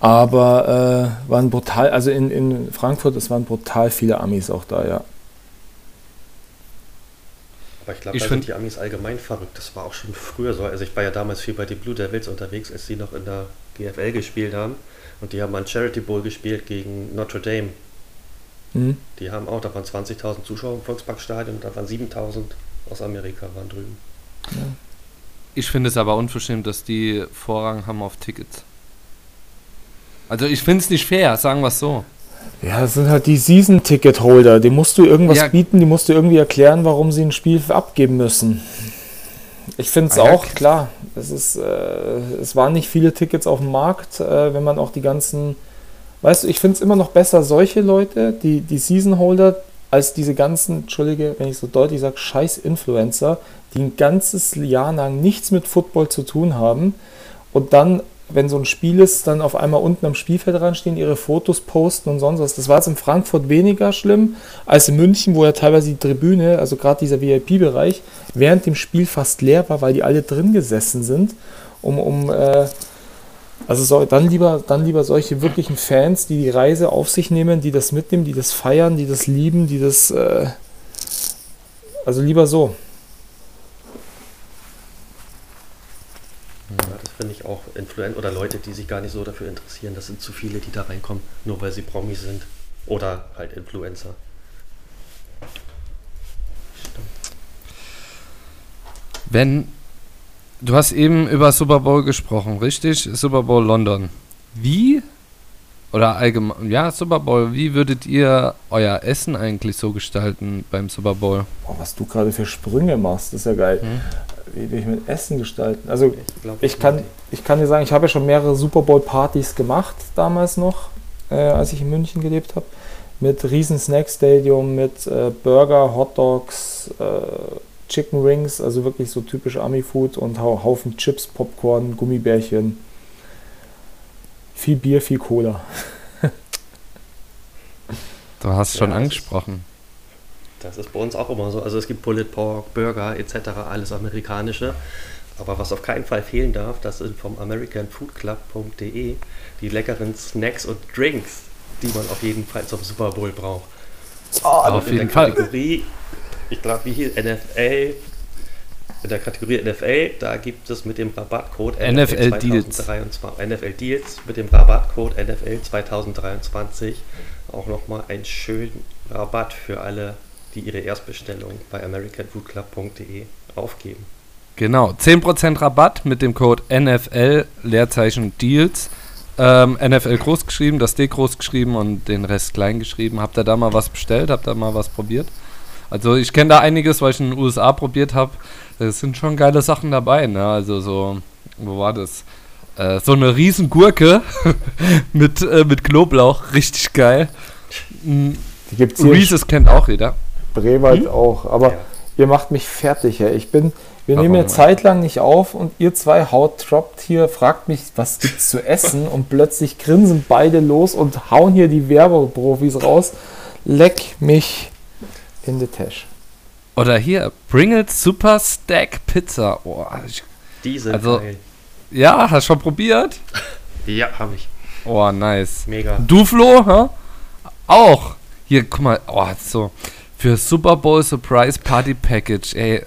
C: Aber äh, waren brutal, also in, in Frankfurt, es waren brutal viele Amis auch da, ja.
B: Aber ich glaube, da sind die Amis allgemein verrückt. Das war auch schon früher so. Also ich war ja damals viel bei den Blue Devils unterwegs, als sie noch in der GFL gespielt haben. Und die haben einen Charity Bowl gespielt gegen Notre Dame. Mhm. Die haben auch, da waren 20.000 Zuschauer im Volksparkstadion, da waren 7.000 aus Amerika waren drüben. Ja.
D: Ich finde es aber unverschämt, dass die Vorrang haben auf Tickets. Also ich finde es nicht fair, sagen wir es so.
C: Ja, das sind halt die Season-Ticket-Holder. Die musst du irgendwas ja. bieten, die musst du irgendwie erklären, warum sie ein Spiel abgeben müssen. Ich finde es ah, auch, ja. klar. Es, ist, äh, es waren nicht viele Tickets auf dem Markt, äh, wenn man auch die ganzen. Weißt du, ich finde es immer noch besser, solche Leute, die, die Season-Holder, als diese ganzen, Entschuldige, wenn ich so deutlich sage, scheiß Influencer, die ein ganzes Jahr lang nichts mit Football zu tun haben und dann wenn so ein Spiel ist, dann auf einmal unten am Spielfeld dran stehen, ihre Fotos posten und sonst was. Das war jetzt in Frankfurt weniger schlimm als in München, wo ja teilweise die Tribüne, also gerade dieser VIP-Bereich, während dem Spiel fast leer war, weil die alle drin gesessen sind, um, um äh, also so, dann lieber, dann lieber solche wirklichen Fans, die die Reise auf sich nehmen, die das mitnehmen, die das feiern, die das lieben, die das, äh, also lieber so.
B: Ja, das finde ich auch Influent oder Leute, die sich gar nicht so dafür interessieren. Das sind zu viele, die da reinkommen, nur weil sie Promis sind. Oder halt Influencer.
D: Stimmt. Wenn du hast eben über Super Bowl gesprochen, richtig? Super Bowl London. Wie oder allgemein, ja, Super Bowl, wie würdet ihr euer Essen eigentlich so gestalten beim Super Bowl?
C: Boah, was du gerade für Sprünge machst, das ist ja geil. Hm? Wie will ich mit Essen gestalten? Also ich, glaub, ich kann, ich kann dir sagen, ich habe ja schon mehrere Super Bowl-Partys gemacht, damals noch, äh, als ich in München gelebt habe. Mit riesen Snack-Stadium, mit äh, Burger, Hotdogs, äh, Chicken Rings, also wirklich so typisch Ami-Food und Haufen Chips, Popcorn, Gummibärchen. Viel Bier, viel Cola.
D: du hast schon ja, angesprochen.
B: Das ist bei uns auch immer so. Also es gibt Bullet Pork, Burger etc., alles amerikanische. Aber was auf keinen Fall fehlen darf, das sind vom AmericanFoodClub.de die leckeren Snacks und Drinks, die man auf jeden Fall zum Super Bowl braucht.
D: Oh, auf
B: in
D: jeden
B: der Kategorie, Fall. ich glaube, wie hieß NFL, in der Kategorie NFL, da gibt es mit dem Rabattcode
D: NFL, NFL Deals.
B: NFL Deals mit dem Rabattcode NFL 2023 auch nochmal einen schönen Rabatt für alle die ihre Erstbestellung bei americanfoodclub.de aufgeben.
D: Genau, 10% Rabatt mit dem Code NFL Leerzeichen Deals. Ähm, NFL groß geschrieben, das D groß geschrieben und den Rest klein geschrieben. Habt ihr da mal was bestellt? Habt ihr mal was probiert? Also ich kenne da einiges, weil ich in den USA probiert habe. Es sind schon geile Sachen dabei, ne? Also so, wo war das? Äh, so eine riesen Gurke (laughs) mit, äh, mit Knoblauch, richtig geil.
C: Die gibt's
D: hier Reese's kennt auch jeder.
C: Brewald hm? auch. Aber ja. ihr macht mich fertig. Ey. Ich bin, wir Warum nehmen ja zeitlang nicht auf und ihr zwei haut droppt hier, fragt mich, was gibt's zu essen und plötzlich grinsen beide los und hauen hier die Werbeprofis raus. Leck mich in the Tash.
D: Oder hier, Pringles Super Stack Pizza. Oh, ich,
B: Diese also, geil.
D: Ja, hast du schon probiert? (laughs)
B: ja, habe ich.
D: Oh, nice.
B: Mega.
D: Du, Flo, hä? Auch. Hier, guck mal, oh, so. Für Super Bowl Surprise Party Package, ey.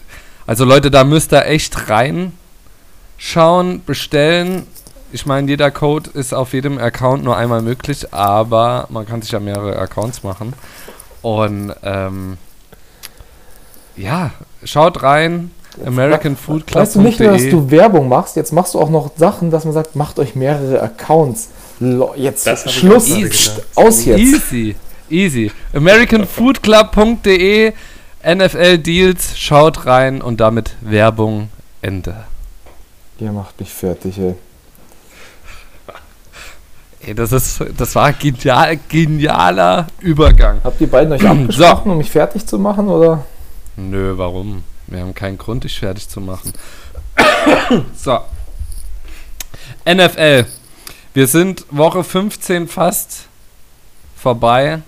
D: Also Leute, da müsst ihr echt reinschauen, bestellen. Ich meine, jeder Code ist auf jedem Account nur einmal möglich, aber man kann sich ja mehrere Accounts machen. Und ähm, ja, schaut rein. American Food Club.
C: Weißt du nicht nur, dass du Werbung machst, jetzt machst du auch noch Sachen, dass man sagt, macht euch mehrere Accounts. Jetzt Schluss. Aus jetzt.
D: Easy, easy. AmericanFoodClub.de NFL Deals, schaut rein und damit Werbung Ende.
C: Ihr macht mich fertig, ey.
D: Ey, das ist, das war genial, genialer Übergang.
C: Habt ihr beiden euch abgesprochen, um mich fertig zu machen, oder?
D: Nö, warum? Wir haben keinen Grund, dich fertig zu machen. so. NFL. Wir sind Woche 15 fast vorbei.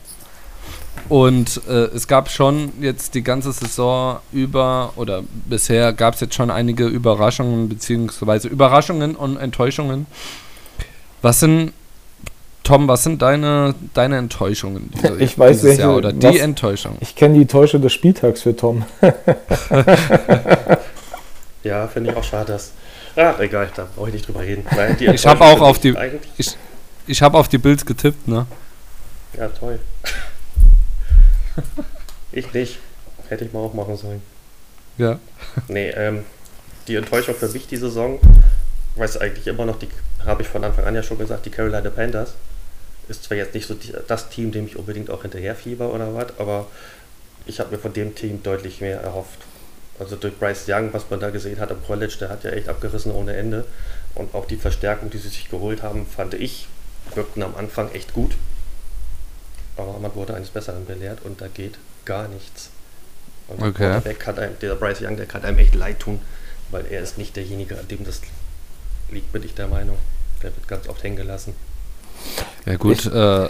D: Und äh, es gab schon jetzt die ganze Saison über, oder bisher gab es jetzt schon einige Überraschungen, beziehungsweise Überraschungen und Enttäuschungen. Was sind, Tom, was sind deine, deine Enttäuschungen? (laughs) diese-
C: Ich weiß
D: dieses
C: welche-
D: Jahr oder die
C: was-
D: Enttäuschung?
C: Ich kenne die Täusche des Spieltags für Tom. (laughs)
B: Ja, finde ich auch schade, dass. Ach, egal, da brauche ich nicht drüber reden. Die (laughs)
D: Ich hab
B: Enttäuschung
D: auch auf die-
B: Eigentlich,
D: Ich, ich habe auf die Bills getippt, ne?
B: ja, toll. Ich nicht. Hätte ich mal auch machen sollen.
D: Ja.
B: Nee, ähm, die Enttäuschung für mich die Saison, weiß eigentlich immer noch, die habe ich von Anfang an ja schon gesagt, die Carolina Panthers. Ist zwar jetzt nicht so die, das Team, dem ich unbedingt auch hinterherfieber oder was, aber ich habe mir von dem Team deutlich mehr erhofft. Also durch Bryce Young, was man da gesehen hat am College, der hat ja echt abgerissen ohne Ende. Und auch die Verstärkung, die sie sich geholt haben, fand ich, wirkten am Anfang echt gut. Aber man wurde eines Besseren belehrt und da geht gar nichts. Und der
D: Okay.
B: Kann einem, der Bryce Young, der kann einem echt leid tun, weil er ist nicht derjenige, an dem das liegt, bin ich der Meinung. Der wird ganz oft hängen gelassen.
D: Ja gut, äh,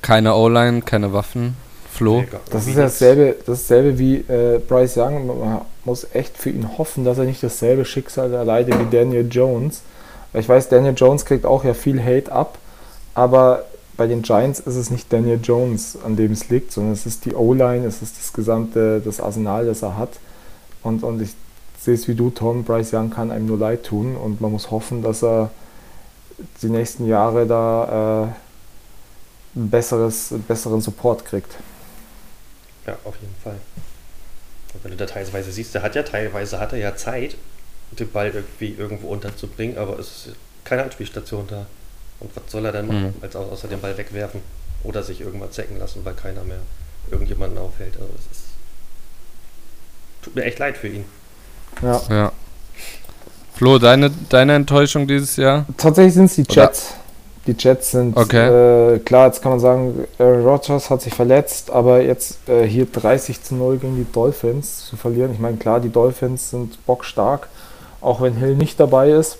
D: keine O-Line, keine Waffen. Flo.
C: Das ist dasselbe, dasselbe wie äh, Bryce Young. Man muss echt für ihn hoffen, dass er nicht dasselbe Schicksal erleidet wie Daniel Jones. Weil Ich weiß, Daniel Jones kriegt auch ja viel Hate ab, aber bei den Giants ist es nicht Daniel Jones, an dem es liegt, sondern es ist die O-Line, es ist das gesamte, das Arsenal, das er hat. Und, und ich sehe es wie du, Tom, Bryce Young kann einem nur leid tun und man muss hoffen, dass er die nächsten Jahre da äh, besseres, besseren Support kriegt.
B: Ja, auf jeden Fall. Und wenn du da teilweise siehst, der hat ja teilweise hat er ja Zeit, den Ball irgendwie irgendwo unterzubringen, aber es ist keine Anspielstation da. Und was soll er denn machen,
D: Mhm.
B: als au- außer den Ball wegwerfen oder sich irgendwann zecken lassen, weil keiner mehr irgendjemanden aufhält. Also es ist tut mir echt leid für ihn.
C: Ja.
D: Ja. Flo, deine, deine Enttäuschung dieses Jahr?
C: Tatsächlich sind es die
D: Oder-
C: Jets. Die Jets sind,
D: Okay.
C: äh, klar, jetzt kann man sagen, Aaron Rodgers hat sich verletzt, aber jetzt äh, hier 30 zu 0 gegen die Dolphins zu verlieren. Ich meine, klar, die Dolphins sind bockstark, auch wenn Hill nicht dabei ist.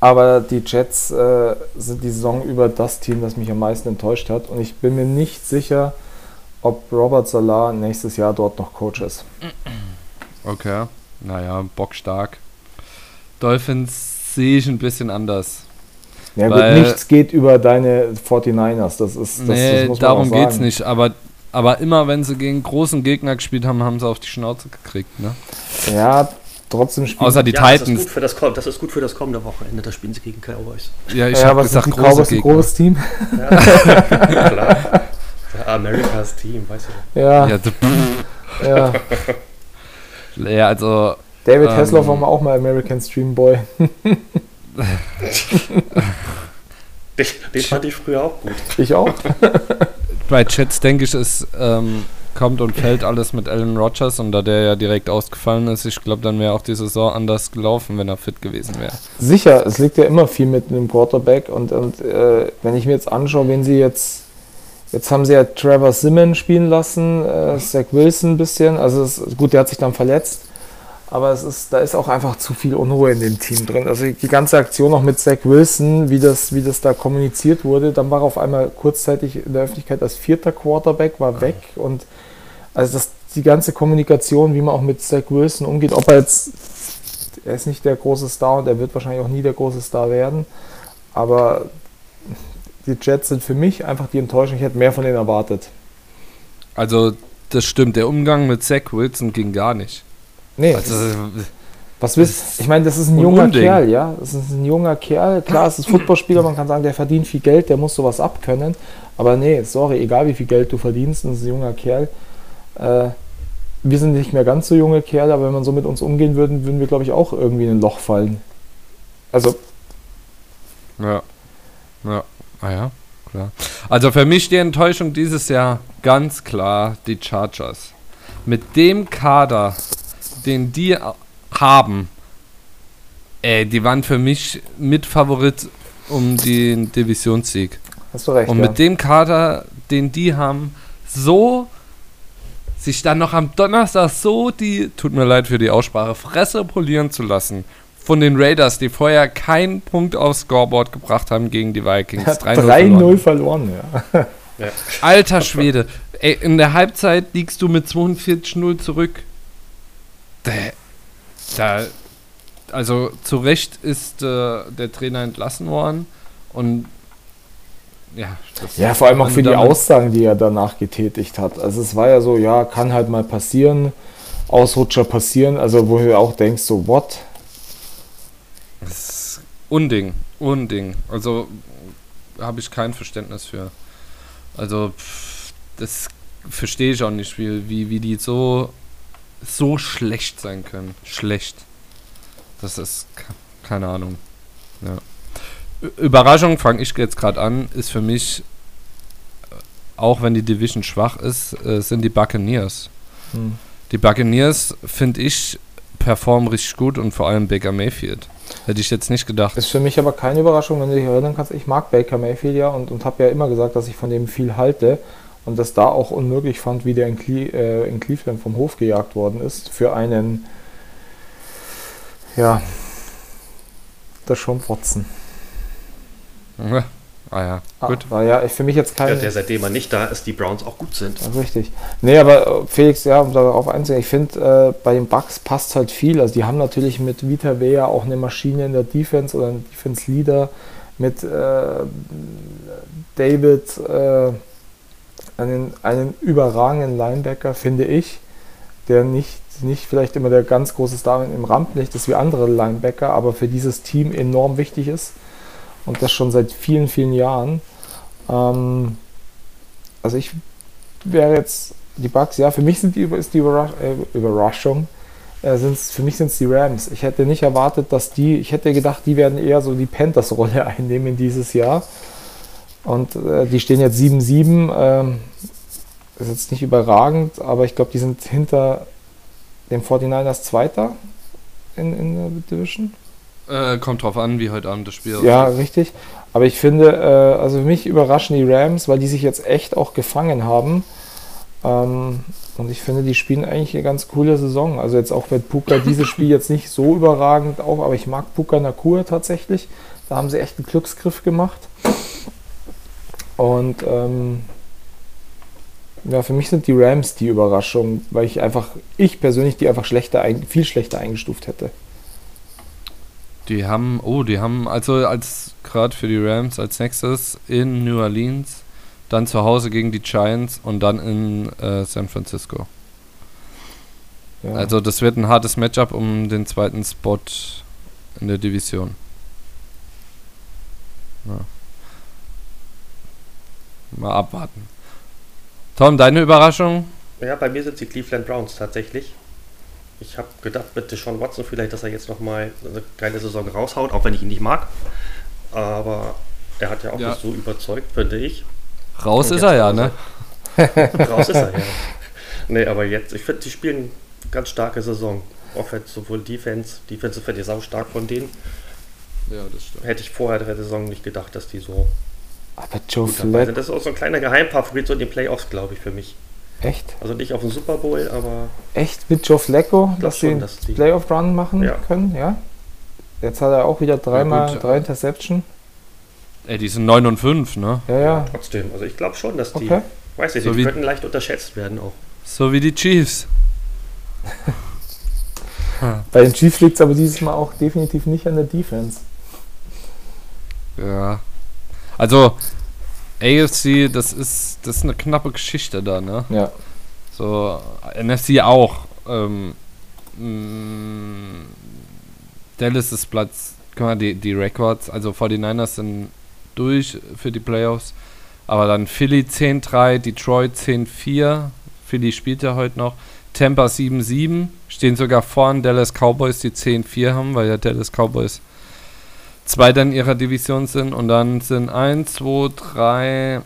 C: Aber die Jets äh, sind die Saison über das Team, das mich am meisten enttäuscht hat. Und ich bin mir nicht sicher, ob Robert Salah nächstes Jahr dort noch Coach ist.
D: Okay. Naja, bockstark. Dolphins sehe ich ein bisschen anders.
C: Ja gut, nichts geht über deine 49ers. Das ist, das,
D: nee,
C: das muss man
D: darum geht's
C: sagen.
D: nicht. Aber, aber immer wenn sie gegen großen Gegner gespielt haben, haben sie auf die Schnauze gekriegt. Ne?
C: Ja, trotzdem spielen
D: Außer die
B: ja, das ist,
D: Titans.
B: gut für das, das ist gut für das kommende Wochenende, da spielen sie gegen Cowboys.
D: Ja, ich
C: ja,
D: habe gesagt,
C: ist Cowboys ein großes Team?
B: Ja, (laughs) klar. Amerikas Team, weißt du.
C: Ja,
D: Ja,
C: ja. (laughs)
D: ja, also
C: David
D: Ähm.
C: Hasselhoff war mal auch mal American Stream Boy. (laughs)
B: Den, den fand ich früher auch gut.
C: Ich auch.
D: bei Jets denke ich, es ähm, kommt und fällt alles mit Alan Rodgers und da der ja direkt ausgefallen ist, ich glaube, dann wäre auch die Saison anders gelaufen, wenn er fit gewesen wäre.
C: Sicher, es liegt ja immer viel mit einem Quarterback und, und äh, wenn ich mir jetzt anschaue, wen sie jetzt. Jetzt haben sie ja Trevor Simmons spielen lassen, äh, Zach Wilson ein bisschen. Also es, gut, der hat sich dann verletzt. Aber es ist, da ist auch einfach zu viel Unruhe in dem Team drin. Also die ganze Aktion auch mit Zach Wilson, wie das, wie das da kommuniziert wurde, dann war auf einmal kurzzeitig in der Öffentlichkeit als vierter Quarterback, war weg und also das, die ganze Kommunikation, wie man auch mit Zach Wilson umgeht, ob er jetzt, er ist nicht der große Star und er wird wahrscheinlich auch nie der große Star werden, aber die Jets sind für mich einfach die Enttäuschung. Ich hätte mehr von denen erwartet.
D: Also, das stimmt. Der Umgang mit Zach Wilson ging gar nicht.
C: Nee,
D: Also,
C: was willst Ich meine, das ist ein junger
D: Unding.
C: Kerl, ja. Das ist ein junger Kerl. Klar, es ist Footballspieler, man kann sagen, der verdient viel Geld, der muss sowas abkönnen. Aber nee, sorry, egal wie viel Geld du verdienst, das ist ein junger Kerl. Äh, wir sind nicht mehr ganz so junge Kerle, aber wenn man so mit uns umgehen würde, würden wir, glaube ich, auch irgendwie in ein Loch fallen. Also,
D: Ja. Ja. Ah ja, klar. Also für mich die Enttäuschung dieses Jahr ganz klar die Chargers. Mit dem Kader, den die haben, ey, die waren für mich Mitfavorit um den Divisionssieg.
C: hast du recht.
D: Und
C: ja.
D: mit dem Kader, den die haben, so sich dann noch am Donnerstag so die, tut mir leid für die Aussprache, Fresse polieren zu lassen von den Raiders, die vorher keinen Punkt aufs Scoreboard gebracht haben gegen die Vikings. (laughs) 3-0
C: 3-0
D: verloren.
C: verloren, ja.
D: Alter Schwede. Ey, in der Halbzeit liegst du mit 42-0 zurück. Da, da, also zu Recht ist äh, der Trainer entlassen worden. Und ja,
C: Ja, vor allem auch für die Aussagen, die er danach getätigt hat. Also es war ja so, ja, kann halt mal passieren, Ausrutscher passieren, also wo du auch denkst, so, what?
D: Das ist Unding, Unding. Also habe ich kein Verständnis für. Also pff, das verstehe ich auch nicht, wie, wie, wie die so, so schlecht sein können. Schlecht. Das ist ke- keine Ahnung. Ja. Überraschung, fange ich jetzt gerade an, ist für mich, äh, auch wenn die Division schwach ist, äh, sind die Buccaneers.
C: Hm.
D: Die Buccaneers, finde ich, performen richtig gut und vor allem Baker Mayfield. Hätte ich jetzt nicht gedacht.
C: Ist für mich aber keine Überraschung, wenn du dich erinnern kannst, ich mag Baker Mayfield ja und, und habe ja immer gesagt, dass ich von dem viel halte und das da auch unmöglich fand, wie der in, Cle äh, in Cleveland vom Hof gejagt worden ist, für einen, ja, das schon Watson.
D: Ja. Ah ja, gut.
C: Ah, war ja für mich jetzt kein...
B: Ja, der seitdem er nicht da ist, die Browns auch gut sind.
C: Ja, richtig. Nee, aber äh, Felix, ja, um darauf einzugehen, ich finde, äh, bei den Bucks passt halt viel. Also die haben natürlich mit Vita Vea auch eine Maschine in der Defense oder einen Defense-Leader mit äh, David, äh, einen, einen überragenden Linebacker, finde ich, der nicht, nicht vielleicht immer der ganz große Star im Rampenlicht ist wie andere Linebacker, aber für dieses Team enorm wichtig ist und das schon seit vielen, vielen Jahren. Ähm, also ich wäre jetzt die Bucks, ja, für mich sind die, ist die Überrasch äh, Überraschung, äh, sind's, für mich sind es die Rams. Ich hätte nicht erwartet, dass die, ich hätte gedacht, die werden eher so die Panthers-Rolle (laughs) einnehmen dieses Jahr. Und äh, die stehen jetzt 7-7. Ähm, ist jetzt nicht überragend, aber ich glaube, die sind hinter dem 49ers Zweiter in, in der Division.
D: Äh, kommt drauf an, wie heute Abend das Spiel
C: Ja, richtig. Aber ich finde, äh, also für mich überraschen die Rams, weil die sich jetzt echt auch gefangen haben. Ähm, und ich finde, die spielen eigentlich eine ganz coole Saison. Also jetzt auch wenn Puka (laughs) dieses Spiel jetzt nicht so überragend auch, aber ich mag Puka Nakua tatsächlich. Da haben sie echt einen Glücksgriff gemacht. Und ähm, ja, für mich sind die Rams die Überraschung, weil ich einfach, ich persönlich die einfach schlechter, viel schlechter eingestuft hätte.
D: Die haben, oh, die haben also als gerade für die Rams als nächstes in New Orleans, dann zu Hause gegen die Giants und dann in äh, San Francisco.
C: Ja.
D: Also das wird ein hartes Matchup um den zweiten Spot in der Division. Ja. Mal abwarten. Tom, deine Überraschung?
B: Ja, bei mir sind die Cleveland Browns tatsächlich. Ich habe gedacht mit Deshaun Watson vielleicht, dass er jetzt nochmal eine geile Saison raushaut, auch wenn ich ihn nicht mag. Aber er hat ja auch
D: Ja.
B: nicht so überzeugt, finde ich.
D: Raus ist er ja, ne?
B: Raus ist er, ja. (laughs) Nee, aber jetzt, ich finde, die spielen eine ganz starke Saison. Offense, sowohl Defense. Defense finde ich sau stark von denen.
D: Ja, das stimmt.
B: Hätte ich vorher der Saison nicht gedacht, dass die so
C: aber Joe
B: gut dabei
C: Flacco,
B: sind. Das ist auch so ein kleiner Geheimfavorit so in den Playoffs, glaube ich, für mich.
C: Echt?
B: Also nicht auf den Super Bowl, aber
C: Echt mit Joe Flacco, dass sie einen
B: dass die-
C: Playoff-Run machen
B: Ja.
C: können, ja? Jetzt hat er auch wieder dreimal
D: gut.
C: drei Interception.
D: Ey, die sind 9 und 5, ne?
C: Ja, ja.
B: trotzdem. Also ich glaube schon, dass die,
C: Okay.
B: weiß ich
D: So
B: nicht,
D: wie-
B: die könnten leicht unterschätzt werden auch.
D: So wie die Chiefs. (laughs)
C: Bei den Chiefs liegt es aber dieses Mal auch definitiv nicht an der Defense.
D: Ja. Also, AFC, das ist, das ist eine knappe Geschichte da, ne?
C: Ja.
D: So, NFC auch. Ähm, mh, Dallas ist Platz, guck mal, die, die Records, also 49ers sind durch für die Playoffs. Aber dann Philly 10-3, Detroit 10-4. Philly spielt ja heute noch. Tampa 7-7. Stehen sogar vorn Dallas Cowboys, die 10-4 haben, weil ja Dallas Cowboys Zweiter in ihrer Division sind. Und dann sind 1, 2, 3,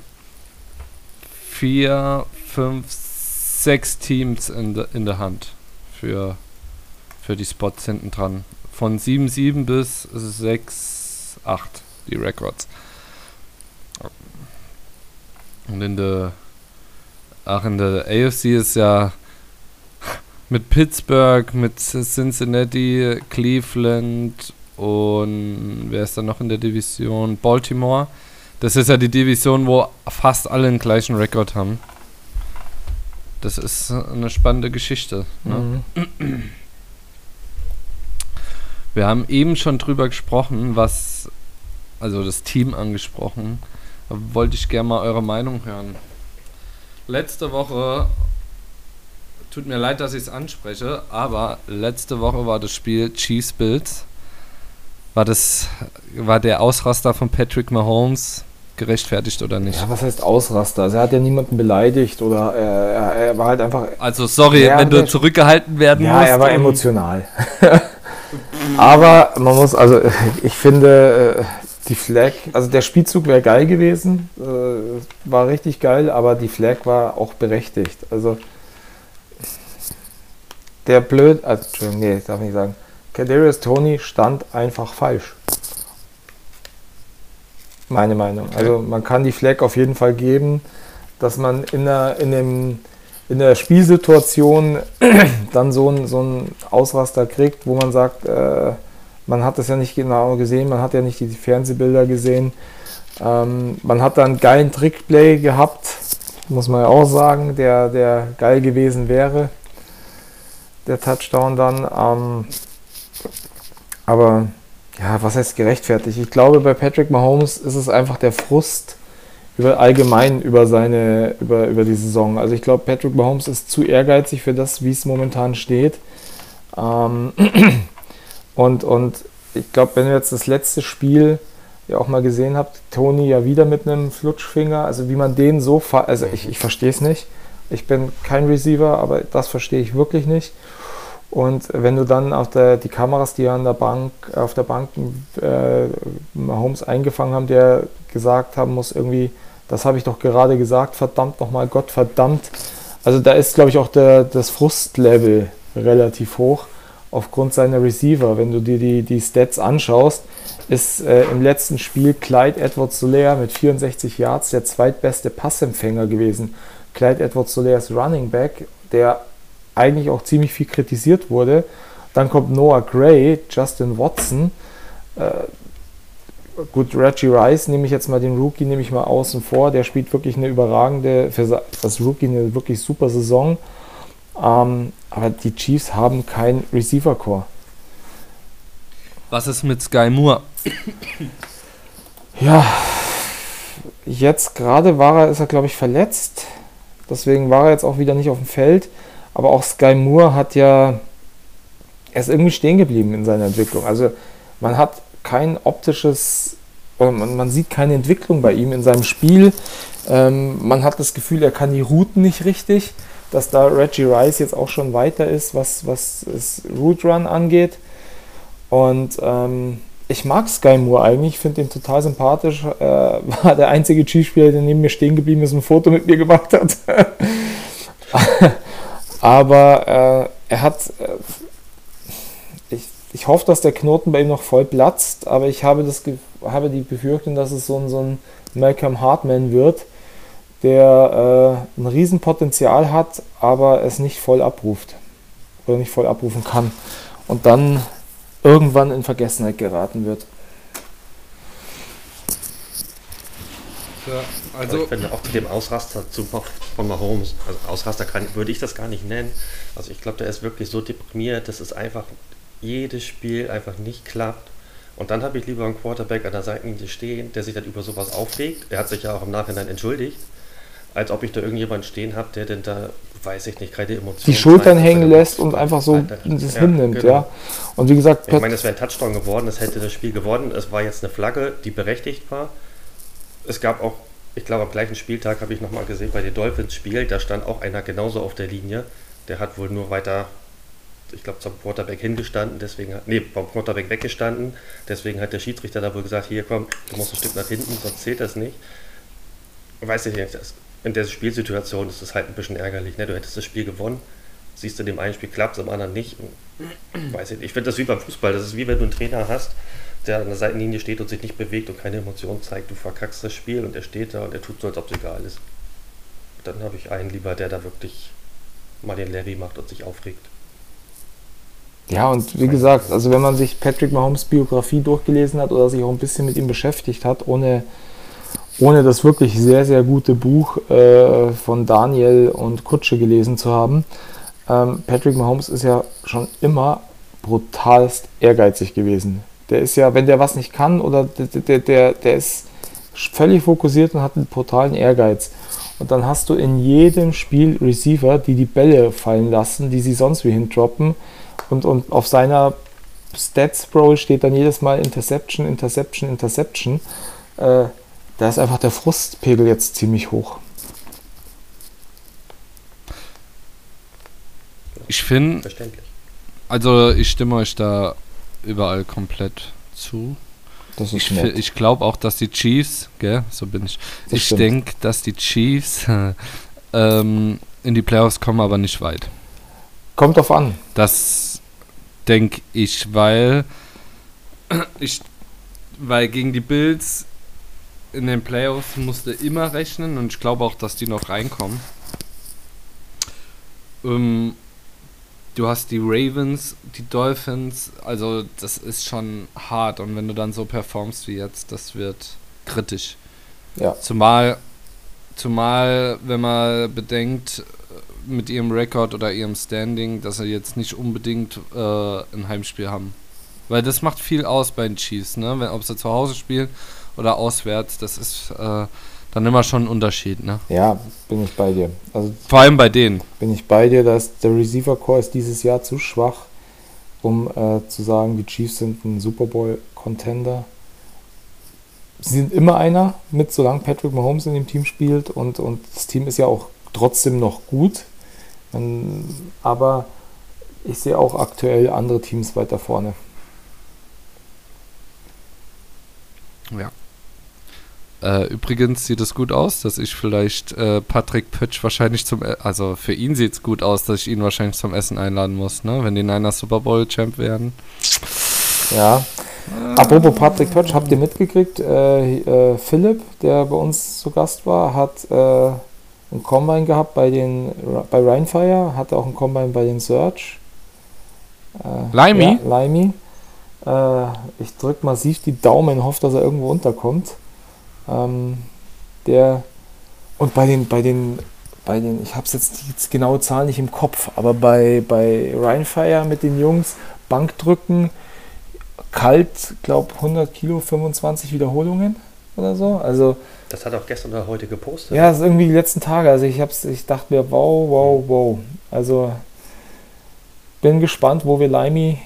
D: 4, 5, 6 Teams in, de, in der Hand für, für die Spots hinten dran. Von 7-7 bis 6-8 die Records. Und in der ach in der AFC ist ja mit Pittsburgh, mit Cincinnati, Cleveland und wer ist da noch in der Division? Baltimore. Das ist ja die Division, wo fast alle den gleichen Rekord haben. Das ist eine spannende Geschichte. Ne? Mhm. Wir haben eben schon drüber gesprochen, was, also das Team angesprochen. Da wollte ich gerne mal eure Meinung hören. Letzte Woche, tut mir leid, dass ich es anspreche, aber letzte Woche war das Spiel Chiefs Bills. War das, war der Ausraster von Patrick Mahomes gerechtfertigt oder nicht?
C: Ja, was heißt Ausraster? Also er hat ja niemanden beleidigt oder er, er war halt einfach.
D: Also sorry, wenn du zurückgehalten werden
C: ja, musst. Ja, er war emotional. (laughs) Aber man muss, also ich finde, äh, die Flag, also der Spielzug wäre geil gewesen, äh, war richtig geil, aber die Flag war auch berechtigt. Also der blöd, also, Entschuldigung, nee, darf ich nicht sagen. Kadarius Tony stand einfach falsch. Meine Meinung. Also man kann die Flag auf jeden Fall geben, dass man in der, in dem, in der Spielsituation (clears throat) dann so einen so Ausraster kriegt, wo man sagt, äh, man hat das ja nicht genau gesehen, man hat ja nicht die Fernsehbilder gesehen. Ähm, man hat dann einen geilen Trickplay gehabt, muss man ja auch sagen, der, der geil gewesen wäre. Der Touchdown dann. Ähm, aber ja, was heißt gerechtfertigt? Ich glaube, bei Patrick Mahomes ist es einfach der Frust über allgemein über seine über, über die Saison. Also ich glaube, Patrick Mahomes ist zu ehrgeizig für das, wie es momentan steht. Ähm, (clears throat) und, und ich glaube, wenn ihr jetzt das letzte Spiel ja auch mal gesehen habt, Tony ja wieder mit einem Flutschfinger, also wie man den so, also ich, ich verstehe es nicht. Ich bin kein Receiver, aber das verstehe ich wirklich nicht. Und wenn du dann auf der, die Kameras, die an der Bank, auf der Bank äh, Holmes eingefangen haben, der gesagt haben muss, irgendwie, das habe ich doch gerade gesagt, verdammt nochmal, Gott verdammt. Also da ist, glaube ich, auch der, das Frustlevel relativ hoch aufgrund seiner Receiver. Wenn du dir die, die Stats anschaust, ist äh, im letzten Spiel Clyde Edwards Soler mit 64 Yards der zweitbeste Passempfänger gewesen. Clyde Edwards Soler ist Running Back, der eigentlich auch ziemlich viel kritisiert wurde. Dann kommt Noah Gray, Justin Watson. Äh, gut, Reggie Rice nehme ich jetzt mal den Rookie, nehme ich mal außen vor. Der spielt wirklich eine überragende, für das Rookie eine wirklich super Saison. Ähm, aber die Chiefs haben kein Receiver-Core.
D: Was ist mit Sky Moore?
C: Ja, jetzt gerade war er, ist er glaube ich verletzt. Deswegen war er jetzt auch wieder nicht auf dem Feld. Aber auch Sky Moore hat ja, er ist irgendwie stehen geblieben in seiner Entwicklung. Also man hat kein optisches, oder man, man sieht keine Entwicklung bei ihm in seinem Spiel. Ähm, man hat das Gefühl, er kann die Routen nicht richtig, dass da Reggie Rice jetzt auch schon weiter ist, was, was das Root Run angeht. Und ähm, ich mag Sky Moore eigentlich, finde ihn total sympathisch. Äh, (laughs) war der einzige Chiefs-Spieler, der neben mir stehen geblieben ist und ein Foto mit mir gemacht hat. (laughs) Aber äh, er hat. Äh, ich, ich hoffe, dass der Knoten bei ihm noch voll platzt, aber ich habe, das, habe die Befürchtung, dass es so ein, so ein Malcolm Hartman wird, der äh, ein Riesenpotenzial hat, aber es nicht voll abruft. Oder nicht voll abrufen kann. Und dann irgendwann in Vergessenheit geraten wird.
B: Ja, also ich finde auch zu dem Ausraster zu, von Mahomes, also Ausraster kann, würde ich das gar nicht nennen. Also ich glaube, der ist wirklich so deprimiert, dass es einfach jedes Spiel einfach nicht klappt. Und dann habe ich lieber einen Quarterback an der Seitenlinie stehen, der sich dann über sowas aufregt. Er hat sich ja auch im Nachhinein entschuldigt, als ob ich da irgendjemanden stehen habe, der denn da, weiß ich nicht, keine Emotionen.
C: Die Schultern hängen lässt und einfach so das ja, hinnimmt, genau. ja. Und wie gesagt,
B: ich meine, es wäre ein Touchdown geworden, es hätte das Spiel gewonnen. Es war jetzt eine Flagge, die berechtigt war. Es gab auch, ich glaube, am gleichen Spieltag habe ich nochmal gesehen, bei den Dolphins Spiel, da stand auch einer genauso auf der Linie. Der hat wohl nur weiter ich glaube, zum Quarterback hingestanden, deswegen hat, nee, vom Quarterback weggestanden, deswegen hat der Schiedsrichter da wohl gesagt, hier komm, du musst ein Stück nach hinten, sonst zählt das nicht. Weiß ich nicht, in der Spielsituation ist das halt ein bisschen ärgerlich, ne? du hättest das Spiel gewonnen, siehst in dem einen Spiel klappt es, im anderen nicht. Weiß ich nicht, ich finde das wie beim Fußball, das ist wie wenn du einen Trainer hast, der an der Seitenlinie steht und sich nicht bewegt und keine Emotionen zeigt, du verkackst das Spiel und er steht da und er tut so, als ob es egal ist. Dann habe ich einen lieber, der da wirklich mal den Larry macht und sich aufregt.
C: Ja, und wie gesagt, also wenn man sich Patrick Mahomes Biografie durchgelesen hat oder sich auch ein bisschen mit ihm beschäftigt hat, ohne, ohne das wirklich sehr, sehr gute Buch äh, von Daniel und Kutsche gelesen zu haben, ähm, Patrick Mahomes ist ja schon immer brutalst ehrgeizig gewesen. Der ist ja, wenn der was nicht kann oder der, der, der, der ist völlig fokussiert und hat einen brutalen Ehrgeiz. Und dann hast du in jedem Spiel Receiver, die die Bälle fallen lassen, die sie sonst wie hindroppen. Und, und auf seiner Stats Pro steht dann jedes Mal Interception, Interception, Interception. Äh, da ist einfach der Frustpegel jetzt ziemlich hoch.
D: Ich finde, also ich stimme euch da überall komplett zu. ich ich glaube auch, dass die Chiefs, gell, so bin ich. Das ich denke, dass die Chiefs (laughs) ähm, in die Playoffs kommen, aber nicht weit.
C: Kommt drauf an.
D: Das denke ich, weil (clears throat) ich, weil gegen die Bills in den Playoffs musste immer rechnen und ich glaube auch, dass die noch reinkommen. Ähm, du hast die Ravens, die Dolphins, also das ist schon hart und wenn du dann so performst wie jetzt, das wird kritisch. Ja. Zumal, zumal, wenn man bedenkt, mit ihrem Rekord oder ihrem Standing, dass sie jetzt nicht unbedingt äh, ein Heimspiel haben. Weil das macht viel aus bei den Chiefs, ne? Wenn, ob sie zu Hause spielen oder auswärts, das ist äh, dann immer schon ein Unterschied, ne?
C: Ja, bin ich bei dir. Also
D: Vor allem bei denen.
C: Bin ich bei dir, dass der Receiver Core ist dieses Jahr zu schwach, um äh, zu sagen, die Chiefs sind ein Super Bowl Contender. Sie sind immer einer mit, solange Patrick Mahomes in dem Team spielt und, und das Team ist ja auch trotzdem noch gut. Ähm, aber ich sehe auch aktuell andere Teams weiter vorne.
D: Ja. Äh, übrigens sieht es gut aus, dass ich vielleicht äh, Patrick Pötsch wahrscheinlich zum, e also für ihn sieht es gut aus, dass ich ihn wahrscheinlich zum Essen einladen muss, ne? wenn die Niners Super Bowl Champ werden.
C: Ja. Äh. Apropos Patrick Pötsch, habt ihr mitgekriegt? Äh, äh, Philipp, der bei uns zu Gast war, hat äh, ein Combine gehabt bei den bei Rhinefire, hatte auch ein Combine bei den Search.
D: Äh, Limey?
C: Ja, Limey. Äh, ich drücke massiv die Daumen, hoffe, dass er irgendwo unterkommt. Ähm, der und bei den bei den bei den ich habe jetzt die genaue Zahl nicht im Kopf, aber bei bei Rhinefire mit den Jungs Bankdrücken kalt, glaube 100 Kilo, 25 Wiederholungen oder so. Also
B: das hat auch gestern oder heute gepostet.
C: Ja, das ist irgendwie die letzten Tage. Also ich hab's, ich dachte mir, wow, wow, wow. Also bin gespannt, wo wir Limey,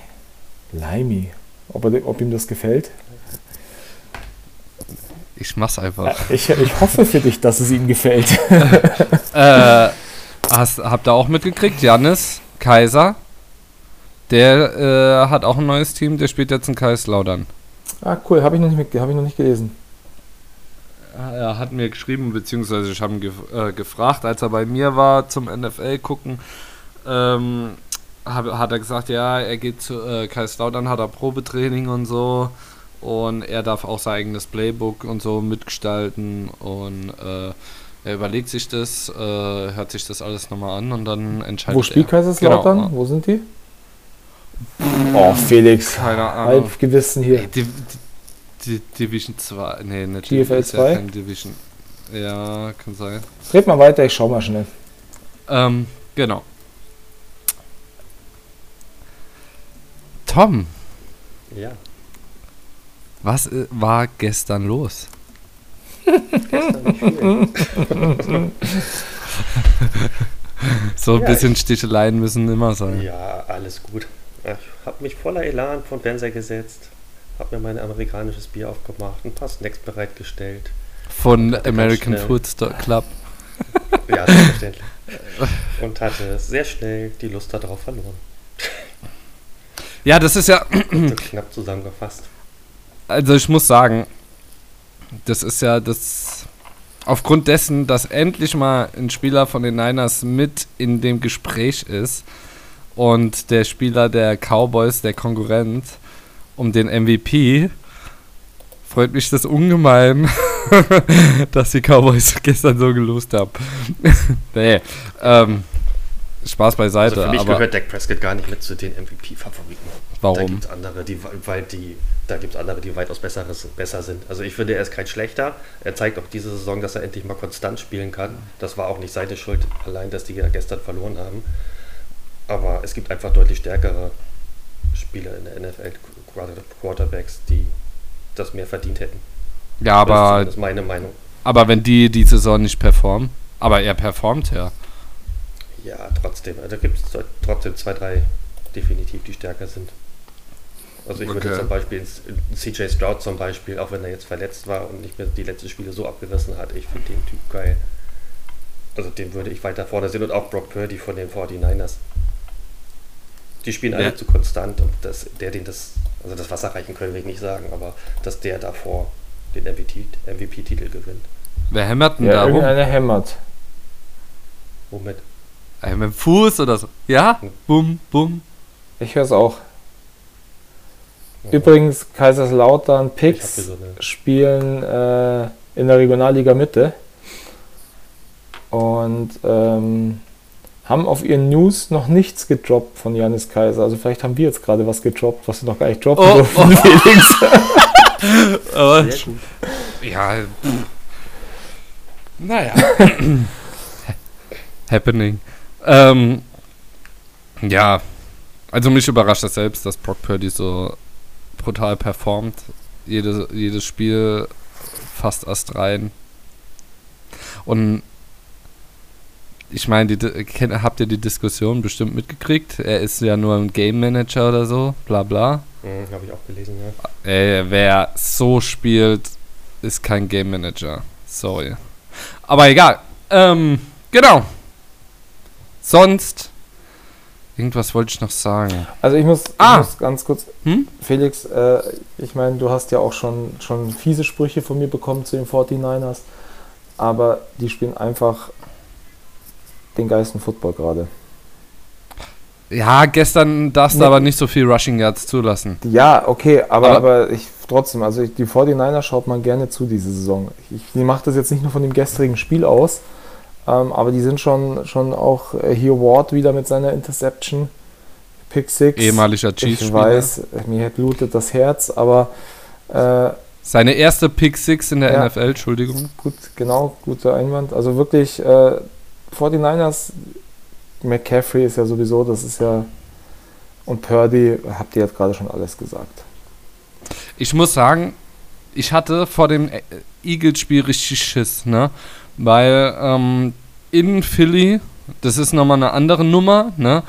C: Limey, ob, er, ob ihm das gefällt.
D: Ich mach's einfach.
C: Ich, ich hoffe für dich, dass es ihm gefällt. (laughs)
D: äh, hast, habt ihr auch mitgekriegt, Janis Kaiser? Der äh, hat auch ein neues Team, der spielt jetzt in Kaiserslautern.
C: Ah, cool, habe ich, noch nicht, hab ich noch nicht gelesen
D: er hat mir geschrieben, beziehungsweise ich habe ihn gef äh, gefragt, als er bei mir war zum NFL gucken, ähm, hab, hat er gesagt, ja, er geht zu äh, Kaiserslautern, hat er Probetraining und so und er darf auch sein eigenes Playbook und so mitgestalten und äh, er überlegt sich das, äh, hört sich das alles nochmal an und dann entscheidet
C: Wo spielt er. Kaiserslautern? Genau. Wo sind die? Oh, Felix.
D: Keine Ahnung.
C: Halbgewissen hier. Ey,
D: die, die, die Division 2. Nee, nicht
C: GFL 2? Ja
D: Division. Ja, kann sein.
C: Red mal weiter, ich schau mal schnell.
D: Ähm, genau. Tom.
B: Ja.
D: Was äh, war gestern los?
B: Gestern nicht viel.
D: So ein
B: Ja,
D: bisschen Sticheleien müssen immer sein.
B: Ja, alles gut. Ich habe mich voller Elan vor den Fernseher gesetzt, habe mir mein amerikanisches Bier aufgemacht, ein paar Snacks bereitgestellt.
D: Von American. Food Store Club. (laughs)
B: Ja, selbstverständlich. Und hatte sehr schnell die Lust darauf verloren.
D: Ja, das ist ja,
B: So knapp zusammengefasst.
D: Also ich muss sagen, das ist ja das, aufgrund dessen, dass endlich mal ein Spieler von den Niners mit in dem Gespräch ist und der Spieler der Cowboys, der Konkurrent, um den MVP, freut mich das ungemein, (laughs) dass die Cowboys gestern so gelost haben. (laughs) nee, ähm, Spaß beiseite,
B: Also für mich
D: aber
B: gehört Dak Prescott gar nicht mit zu den MVP-Favoriten. Da
D: warum?
B: gibt es andere, die, weil die, da gibt's andere, die weitaus besseres, besser sind. Also ich finde, er ist kein schlechter. Er zeigt auch diese Saison, dass er endlich mal konstant spielen kann. Das war auch nicht seine Schuld, allein, dass die ja gestern verloren haben. Aber es gibt einfach deutlich stärkere Spieler in der NFL, Quarter- Quarterbacks, die das mehr verdient hätten.
D: Ja, aber
B: das ist meine Meinung.
D: Aber wenn die die Saison nicht performen, aber er performt ja.
B: Ja, trotzdem. Also da gibt es trotzdem zwei, drei definitiv, die stärker sind. Also ich würde
D: Okay.
B: zum Beispiel CJ Stroud zum Beispiel, auch wenn er jetzt verletzt war und nicht mehr die letzten Spiele so abgerissen hat, ich finde den Typ geil. Also den würde ich weiter vorne sehen und auch Brock Purdy von den 49ers. Die spielen alle
D: Ja.
B: zu konstant und dass der den das, also das Wasser reichen können will ich nicht sagen, aber dass der davor den MVP-Titel gewinnt.
D: Wer hämmert denn
C: Ja,
D: da rum?
C: irgendeiner hämmert.
B: Womit?
D: Äh, mit dem Fuß oder so? Ja?
B: Hm.
D: Bum, bum.
C: Ich höre es auch. Übrigens, Kaiserslautern Picks
B: so
C: spielen äh, in der Regionalliga Mitte und ähm, haben auf ihren News noch nichts gedroppt von Janis Kaiser. Also vielleicht haben wir jetzt gerade was gedroppt, was wir noch gar nicht droppen
D: Oh,
C: durften, Felix. (laughs)
D: Aber,
B: Sehr gut.
D: ja. Naja. (laughs) Happening. Ähm, ja. Also mich überrascht das selbst, dass Brock Purdy so brutal performt. Jede, jedes Spiel fast erst rein. Und ich meine, habt ihr die Diskussion bestimmt mitgekriegt? Er ist ja nur ein Game Manager oder so, bla bla.
B: Mhm, Habe ich auch gelesen, ja.
D: Ey, wer so spielt, ist kein Game Manager. Sorry. Aber egal. Ähm, genau. Sonst. Irgendwas wollte ich noch sagen.
C: Also ich muss,
D: Ah.
C: ich muss ganz kurz,
D: Hm?
C: Felix, äh, ich meine, du hast ja auch schon, schon fiese Sprüche von mir bekommen zu den 49ers, aber die spielen einfach den geilsten Football gerade.
D: Ja, gestern darfst du
C: Nee.
D: aber nicht so viel Rushing Yards zulassen.
C: Ja, okay, aber,
D: Aber-
C: aber ich trotzdem, also ich, die 49er schaut man gerne zu diese Saison. Ich, ich mache das jetzt nicht nur von dem gestrigen Spiel aus, ähm, aber die sind schon, schon auch äh, hier Ward wieder mit seiner Interception, Pick 6.
D: Ehemaliger
C: ich
D: Chiefs-Spieler.
C: weiß, mir blutet das Herz, aber äh,
D: Seine erste Pick 6 in der
C: Ja.
D: NFL, Entschuldigung.
C: gut, genau, guter Einwand. Also wirklich, äh, 49ers, McCaffrey ist ja sowieso, das ist ja, und Purdy, habt ihr jetzt gerade schon alles gesagt.
D: Ich muss sagen, ich hatte vor dem äh, Eagles-Spiel richtig Schiss, ne? Weil ähm, in Philly, das ist nochmal eine andere Nummer, ne?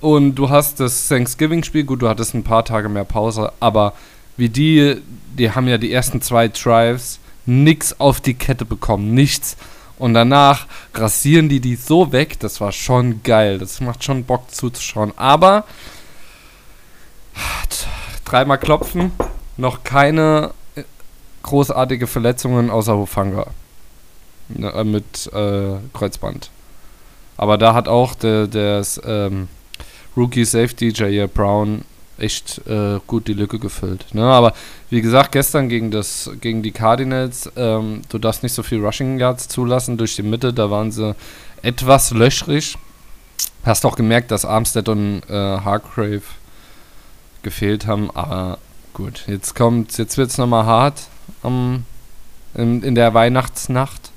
D: Und du hast das Thanksgiving-Spiel, gut, du hattest ein paar Tage mehr Pause, aber wie die, die haben ja die ersten zwei Drives nix auf die Kette bekommen, nichts. Und danach rasieren die die so weg, das war schon geil, das macht schon Bock zuzuschauen. Aber dreimal klopfen, noch keine äh, großartige Verletzungen außer Hufanga ne, äh, mit äh, Kreuzband. Aber da hat auch der des, ähm, Rookie Safety Jair Brown echt äh, gut die Lücke gefüllt. Ne? Aber wie gesagt, gestern gegen das gegen die Cardinals, ähm, du darfst nicht so viel Rushing Yards zulassen durch die Mitte, da waren sie etwas löchrig. Hast auch gemerkt, dass Armstead und äh, Hargrave gefehlt haben, aber gut, jetzt kommt, jetzt wird es nochmal hart am, in, in der Weihnachtsnacht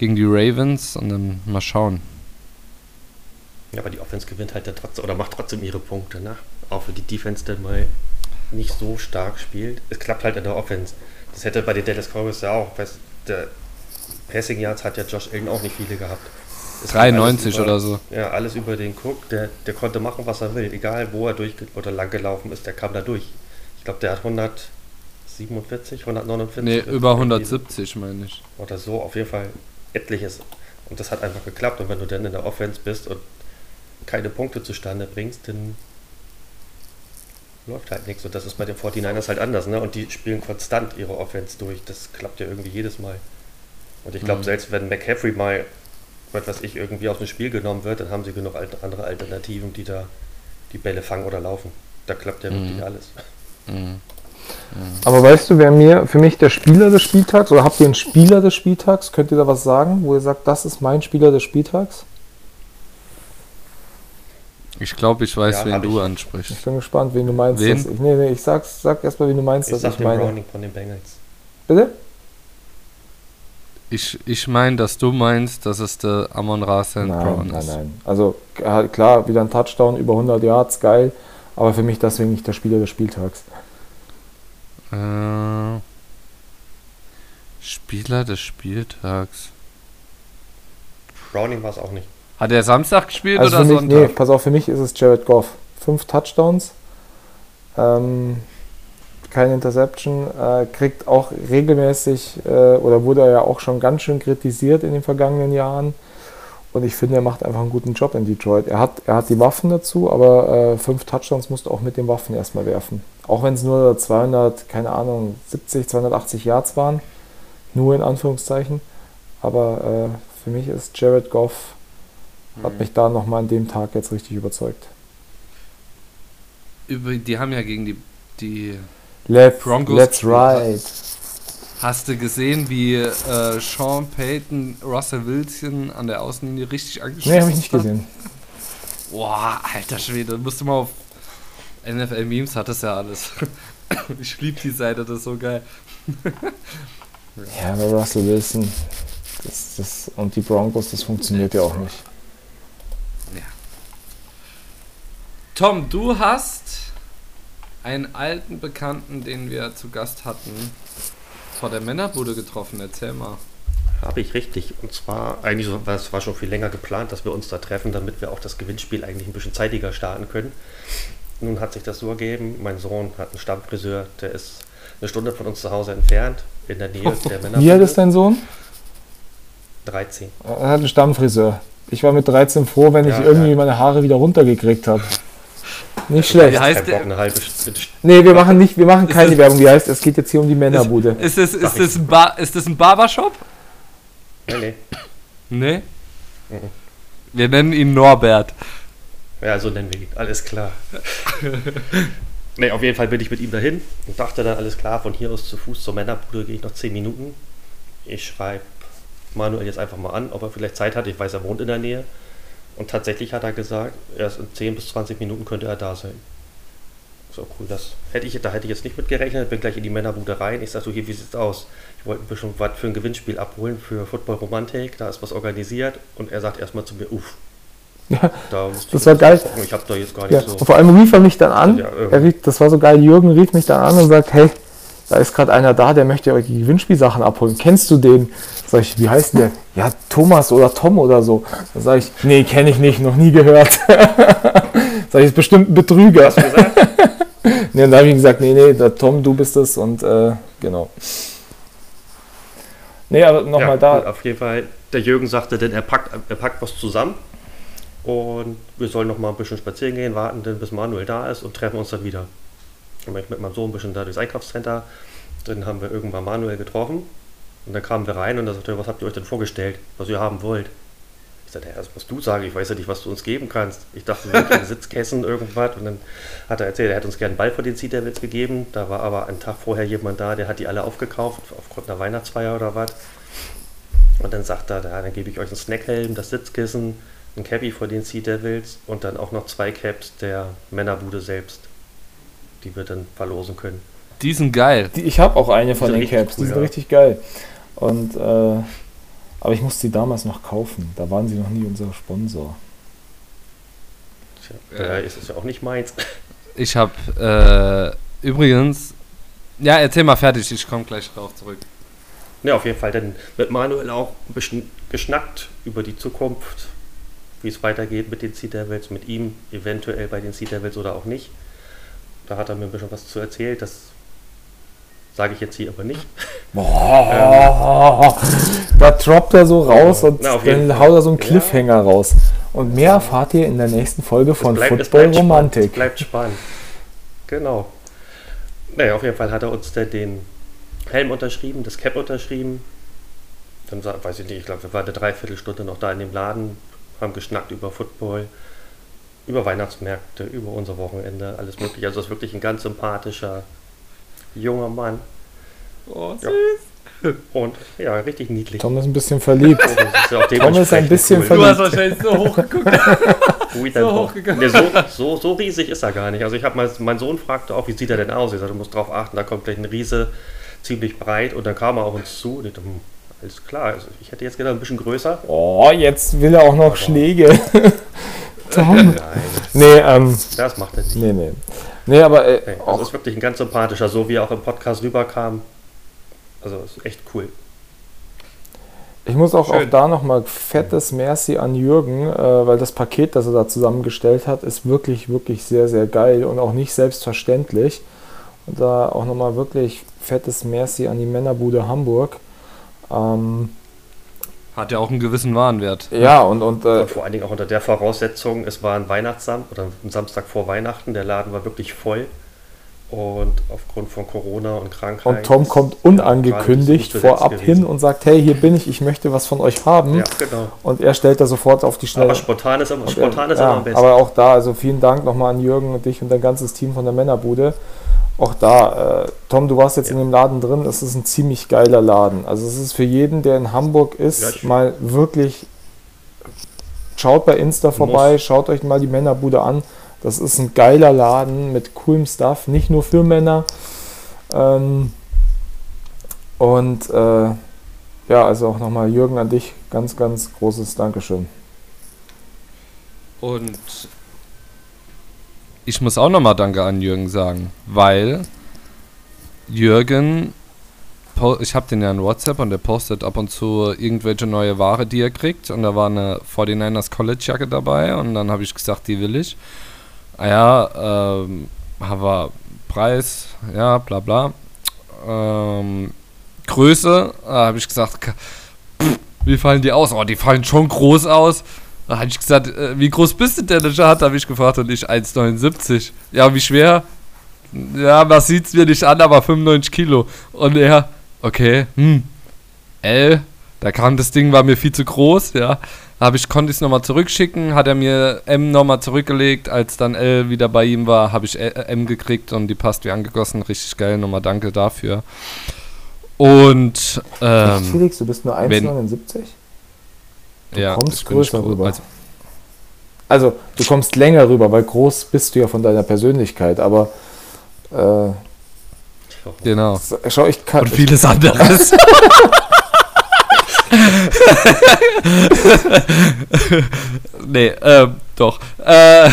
D: gegen die Ravens und dann mal schauen.
B: Ja, aber die Offense gewinnt halt dann trotzdem oder macht trotzdem ihre Punkte, ne? Auch für die Defense dann mal nicht so stark spielt. Es klappt halt in der Offense. Das hätte bei den Dallas Cowboys ja auch. Weißt, der Passing Yards hat ja Josh Allen auch nicht viele gehabt.
D: Es 93 über, oder so.
B: Ja, alles über den Cook. Der, der konnte machen, was er will. Egal, wo er durch oder lang gelaufen ist, der kam da durch. Ich glaube, der hat 147, 149.
D: Nee, über 170 meine ich.
B: Oder so, auf jeden Fall etliches. Und das hat einfach geklappt. Und wenn du dann in der Offense bist und keine Punkte zustande bringst, dann läuft halt nichts. Und das ist bei den 49ers halt anders. Ne? Und die spielen konstant ihre Offense durch. Das klappt ja irgendwie jedes Mal. Und ich glaube, mhm. selbst wenn McCaffrey mal, was weiß ich, irgendwie aus dem Spiel genommen wird, dann haben sie genug andere Alternativen, die da die Bälle fangen oder laufen. Da klappt ja mhm. wirklich alles. Mhm.
C: Aber weißt du, wer mir für mich der Spieler des Spieltags oder habt ihr einen Spieler des Spieltags? Könnt ihr da was sagen, wo ihr sagt, das ist mein Spieler des Spieltags?
D: Ich glaube, ich weiß, ja, wen du ich. ansprichst.
C: Ich bin gespannt, wen du meinst. Wen? Ich, nee, nee, ich sag's, sag erstmal, wen du meinst,
B: ich dass sag ich meine. Browning von den Bengals.
C: Bitte?
D: Ich, ich meine, dass du meinst, dass es der Amon Ra St. Brown
C: ist. Nein, nein. Also klar, wieder ein Touchdown, über 100 Yards, geil. Aber für mich deswegen nicht der Spieler des Spieltags.
D: Äh, Spieler des Spieltags.
B: Browning war es auch nicht.
D: Hat er Samstag gespielt
C: also
D: oder
C: mich, Sonntag? Nee, pass auf, für mich ist es Jared Goff. Fünf Touchdowns, ähm, keine Interception, äh, kriegt auch regelmäßig, äh, oder wurde er ja auch schon ganz schön kritisiert in den vergangenen Jahren. Und ich finde, er macht einfach einen guten Job in Detroit. Er hat, er hat die Waffen dazu, aber äh, fünf Touchdowns musst du auch mit den Waffen erstmal werfen. Auch wenn es nur 200, keine Ahnung, 70, 280 Yards waren. Nur in Anführungszeichen. Aber äh, für mich ist Jared Goff hat mich da nochmal an dem Tag jetzt richtig überzeugt.
D: Über, die haben ja gegen die, die
C: Let's, Broncos. Let's ride.
D: Hast du gesehen, wie äh, Sean Payton Russell Wilson an der Außenlinie richtig angeschossen hat?
C: Nee, habe ich nicht gesehen.
D: Boah, alter Schwede, musst du mal auf NFL Memes hat das ja alles. (laughs) ich liebe die Seite, das ist so geil. (laughs)
C: ja, aber Russell Wilson das, das, und die Broncos, das funktioniert ja auch nicht.
D: Tom, du hast einen alten Bekannten, den wir zu Gast hatten, vor der Männerbude getroffen. Erzähl mal.
B: Habe ich richtig. Und zwar, eigentlich war es war schon viel länger geplant, dass wir uns da treffen, damit wir auch das Gewinnspiel eigentlich ein bisschen zeitiger starten können. Nun hat sich das so ergeben, mein Sohn hat einen Stammfriseur, der ist eine Stunde von uns zu Hause entfernt, in der Nähe (laughs) der Männerbude.
C: Wie alt ist dein Sohn?
B: 13.
C: Er hat einen Stammfriseur. Ich war mit 13 froh, wenn ja, ich irgendwie ja. meine Haare wieder runtergekriegt habe. (laughs) Nicht schlecht.
D: Wie heißt der?
C: Nee, wir machen nicht, wir machen keine Werbung. Wie heißt es? geht jetzt hier um die Männerbude.
D: Ist, ist, das, ist, das ein Bar, ist das ein Barbershop?
B: Nee, nee.
D: Nee? Mhm. Wir nennen ihn Norbert.
B: Ja, so nennen wir ihn. Alles klar. (laughs) nee, auf jeden Fall bin ich mit ihm dahin und dachte dann, alles klar, von hier aus zu Fuß zur Männerbude gehe ich noch 10 Minuten. Ich schreibe Manuel jetzt einfach mal an, ob er vielleicht Zeit hat. Ich weiß, er wohnt in der Nähe. Und tatsächlich hat er gesagt, erst in 10 bis 20 Minuten könnte er da sein. So cool, das hätte ich, da hätte ich jetzt nicht mit gerechnet. Bin gleich in die Männerbude rein. Ich sag so, hier, wie sieht's aus? Ich wollte ein bisschen was für ein Gewinnspiel abholen für Football Romantik. Da ist was organisiert. Und er sagt erstmal zu mir, uff.
C: Ja, (laughs) da das war geil.
B: Ich habe da jetzt gar nicht ja,
C: so. Vor allem rief er mich dann an. Ja, er rief, das war so geil. Jürgen rief mich dann an und sagt, hey, da ist gerade einer da, der möchte euch die Gewinnspielsachen abholen. Kennst du den? Sag ich, wie heißt der? Ja, Thomas oder Tom oder so. Dann sage ich, nee, kenne ich nicht, noch nie gehört. (laughs) sag ich, ist bestimmt ein Betrüger. Hast du gesagt? (laughs) nee, dann habe ich gesagt, nee, nee, der Tom, du bist es und äh, genau.
B: Nee, aber nochmal ja, da. Auf jeden Fall, der Jürgen sagte, denn er packt, er packt was zusammen und wir sollen noch mal ein bisschen spazieren gehen, warten, denn bis Manuel da ist und treffen uns dann wieder. Dann bin ich mit meinem Sohn ein bisschen da durchs Einkaufscenter. Dann haben wir irgendwann Manuel getroffen. Und dann kamen wir rein und er sagte, was habt ihr euch denn vorgestellt, was ihr haben wollt? Ich sagte, ja, das musst du sagen, ich weiß ja nicht, was du uns geben kannst. Ich dachte, wir kriegen (laughs) Sitzkästen, irgendwas. Und dann hat er erzählt, er hat uns gerne einen Ball vor den Devils gegeben. Da war aber einen Tag vorher jemand da, der hat die alle aufgekauft, aufgrund einer Weihnachtsfeier oder was. Und dann sagt er, ja, dann gebe ich euch einen Snackhelm, das Sitzkissen, ein Cappy vor den Sea Devils und dann auch noch zwei Caps der Männerbude selbst die wir dann verlosen können.
D: Die sind geil.
C: Die, ich habe auch eine von den Caps, cool, die sind ja. richtig geil. Und äh, aber ich musste sie damals noch kaufen. Da waren sie noch nie unser Sponsor.
B: Tja, äh, ist es ja auch nicht meins. (laughs)
D: Ich habe übrigens, ja, erzähl mal fertig, ich komme gleich drauf zurück.
B: Ja, auf jeden Fall. Dann mit Manuel auch ein bisschen geschnackt über die Zukunft, wie es weitergeht mit den Sea Devils, mit ihm eventuell bei den Sea Devils oder auch nicht. Da hat er mir ein bisschen was zu erzählt. Das sage ich jetzt hier aber nicht.
C: Boah, (laughs) da droppt er so raus und
B: Na,
C: dann haut er so einen Cliffhanger raus. Und mehr erfahrt ihr in der nächsten Folge von
B: bleibt,
C: Football
B: bleibt Spannend,
C: Romantik.
B: es bleibt spannend. Genau. Naja, auf jeden Fall hat er uns dann den Helm unterschrieben, das Cap unterschrieben. Dann weiß ich nicht, ich glaube, wir waren eine Dreiviertelstunde noch da in dem Laden, haben geschnackt über Football, über Weihnachtsmärkte, über unser Wochenende, alles mögliche. Also es ist wirklich ein ganz sympathischer junger Mann.
D: Oh,
B: Ja. Und ja, richtig niedlich.
C: Tom ist ein bisschen verliebt.
B: Oh, das ist ja
C: Tom ist ein bisschen
B: cool.
D: Du hast
C: verliebt.
D: wahrscheinlich so hoch geguckt.
B: Ui, (laughs)
D: So hochgegangen.
B: Nee, so, so, so riesig ist er gar nicht. Also ich habe mal, mein Sohn fragte auch, wie sieht er denn aus? Ich sagte, du musst drauf achten, da kommt gleich ein Riese, ziemlich breit und dann kam er auf uns zu und ich dachte, hm, alles klar, also ich hätte jetzt gedacht, ein bisschen größer.
C: Oh, jetzt will er auch noch
B: Aber-
C: Schläge. (laughs) Tom.
B: Nein, (laughs)
C: Nee, ähm,
B: das macht er nicht.
C: nee, nee. Nee, aber äh,
B: Nee, also
C: auch,
B: ist wirklich ein ganz sympathischer, so wie er auch im Podcast rüberkam. Also ist echt cool.
C: ich muss auch, auch da nochmal fettes Merci an Jürgen, äh, weil das Paket, das er da zusammengestellt hat, ist wirklich, wirklich sehr, sehr geil und auch nicht selbstverständlich. Und da auch nochmal wirklich fettes Merci an die Männerbude Hamburg. Ähm,
D: Hat ja auch einen gewissen Warenwert.
C: ja, und, und äh,
B: Und vor allen Dingen auch unter der Voraussetzung, es war ein Weihnachtssam oder ein Samstag vor Weihnachten, der Laden war wirklich voll. Und aufgrund von Corona und Krankheit.
C: Und Tom kommt unangekündigt vorab hin und sagt, hey, hier bin ich, ich möchte was von euch haben.
B: Ja, genau.
C: Und er stellt da sofort auf die Schnelle.
B: Aber spontan ist, immer, spontan
C: äh,
B: ist
C: ja,
B: immer am besten.
C: Aber auch da, also vielen Dank nochmal an Jürgen und dich und dein ganzes Team von der Männerbude. Auch da, äh, Tom, du warst jetzt
B: Ja.
C: in dem Laden drin, es ist ein ziemlich geiler Laden. Also es ist für jeden, der in Hamburg ist,
B: Ja,
C: mal wirklich, schaut bei Insta vorbei,
B: Muss.
C: schaut euch mal die Männerbude an. Das ist ein geiler Laden mit coolem Stuff, nicht nur für Männer. Ähm, und äh, ja, also auch nochmal Jürgen an dich, ganz, ganz großes Dankeschön.
D: Und ich muss auch nochmal Danke an Jürgen sagen, weil Jürgen, ich habe den ja in WhatsApp und der postet ab und zu irgendwelche neue Ware, die er kriegt. Und da war eine 49ers College Jacke dabei und dann habe ich gesagt, die will ich. Ah ja, ähm, aber Preis, ja, bla bla. Ähm, Größe, da habe ich gesagt, pff, wie fallen die aus? Oh, die fallen schon groß aus. Da habe ich gesagt, äh, wie groß bist du denn? Da habe ich gefragt und ich 1,79. Ja, wie schwer? Ja, man sieht es mir nicht an, aber 95 Kilo. Und er, okay, hm, L, da kam das Ding, war mir viel zu groß, ja. Habe ich, konnte ich es nochmal zurückschicken, hat er mir M nochmal zurückgelegt, als dann L wieder bei ihm war, habe ich äh, M gekriegt und die passt wie angegossen, richtig geil, nochmal danke dafür. Und, ähm,
C: Felix, du bist nur
D: wenn-
C: 1,79? Du
D: ja,
C: kommst größer rüber.
D: also-
C: Also, du kommst länger rüber, weil groß bist du ja von deiner Persönlichkeit, aber äh,
D: Genau.
C: schau, ich kann.
D: Und vieles anderes. (laughs) nee, ähm, doch. Äh,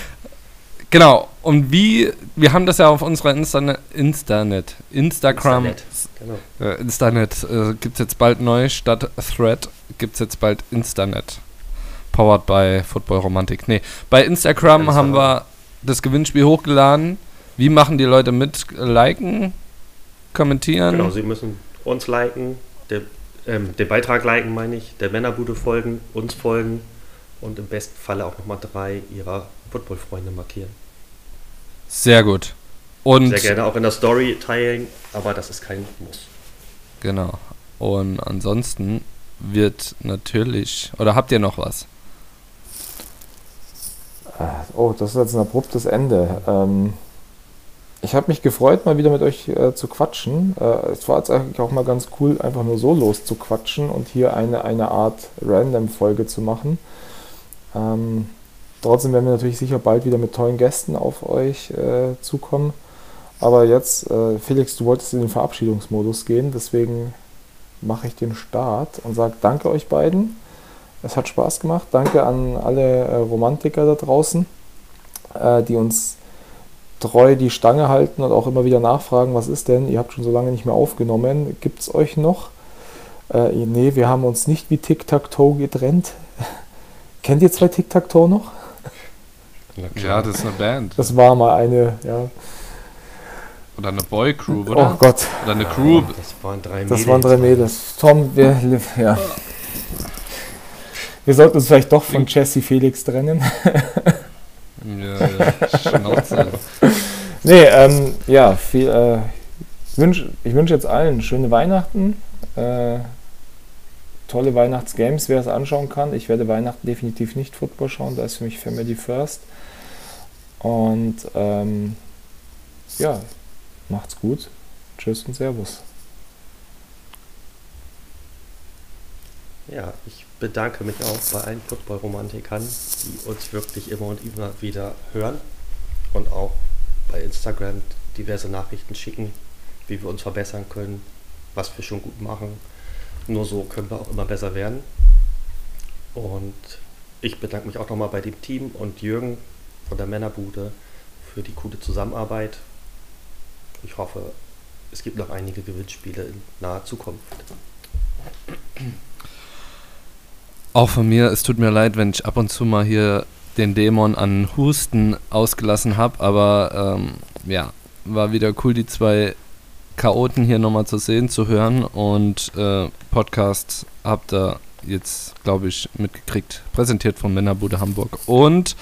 D: (laughs) genau. Und wie, wir haben das ja auf unserer Instanet, Instanet, Instagram,
B: Instanet, Genau.
D: äh, Instanet äh, gibt es jetzt bald neu, statt Thread gibt es jetzt bald Instanet. Powered by Football Romantik. Nee, bei Instagram
B: Alles
D: haben wir das Gewinnspiel hochgeladen. Wie machen die Leute mit? Liken? Kommentieren?
B: Genau, Sie müssen uns liken, der, ähm, den Beitrag liken, meine ich, der Männerbude folgen, uns folgen und im besten Falle auch nochmal drei Ihrer Football-Freunde markieren.
D: Sehr gut. Und
B: Sehr gerne auch in der Story teilen, aber das ist kein Muss.
D: genau. Und ansonsten wird natürlich. Oder habt ihr noch was?
C: Oh, das ist jetzt ein abruptes Ende. Ähm, ich habe mich gefreut, mal wieder mit euch äh, zu quatschen. Äh, es war jetzt eigentlich auch mal ganz cool, einfach nur so loszuquatschen und hier eine, eine Art Random-Folge zu machen. Ähm, trotzdem werden wir natürlich sicher bald wieder mit tollen Gästen auf euch äh, zukommen. Aber jetzt, äh, Felix, du wolltest in den Verabschiedungsmodus gehen, deswegen mache ich den Start und sage danke euch beiden. Es hat Spaß gemacht. Danke an alle äh, Romantiker da draußen, äh, die uns treu die Stange halten und auch immer wieder nachfragen, was ist denn? Ihr habt schon so lange nicht mehr aufgenommen. Gibt es euch noch? Äh, nee, wir haben uns nicht wie Tic-Tac-Toe getrennt. (laughs) Kennt ihr zwei Tic-Tac-Toe noch?
D: Ja, das ist eine Band.
C: Das war mal eine, ja.
D: Oder eine Boy-Crew, oder?
C: Oh Gott.
D: Oder eine Crew.
B: Das waren drei
C: Das waren drei Mädels. Tom, wir, ja. Wir sollten uns vielleicht doch von Jesse Felix trennen.
D: Ja, ja, Schnauze.
C: Nee, ähm, ja, viel, äh, ich wünsche ich wünsch jetzt allen schöne Weihnachten, äh, tolle Weihnachtsgames, wer es anschauen kann. Ich werde Weihnachten definitiv nicht Football schauen, da ist für mich Family First. Und ähm, ja, macht's gut. Tschüss und Servus.
B: Ja, ich bedanke mich auch bei allen Football-Romantikern, die uns wirklich immer und immer wieder hören und auch bei Instagram diverse Nachrichten schicken, wie wir uns verbessern können, was wir schon gut machen. Nur so können wir auch immer besser werden. Und ich bedanke mich auch nochmal bei dem Team und Jürgen von der Männerbude für die coole Zusammenarbeit. Ich hoffe, es gibt noch einige Gewinnspiele in naher Zukunft.
D: Auch von mir, es tut mir leid, wenn ich ab und zu mal hier den Dämon an Husten ausgelassen habe, aber ähm, ja, war wieder cool, die zwei Chaoten hier nochmal zu sehen, zu hören. Und äh, Podcast habt ihr jetzt, glaube ich, mitgekriegt, präsentiert von Männerbude Hamburg. Und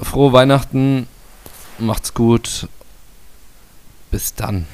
D: frohe Weihnachten, macht's gut, bis dann.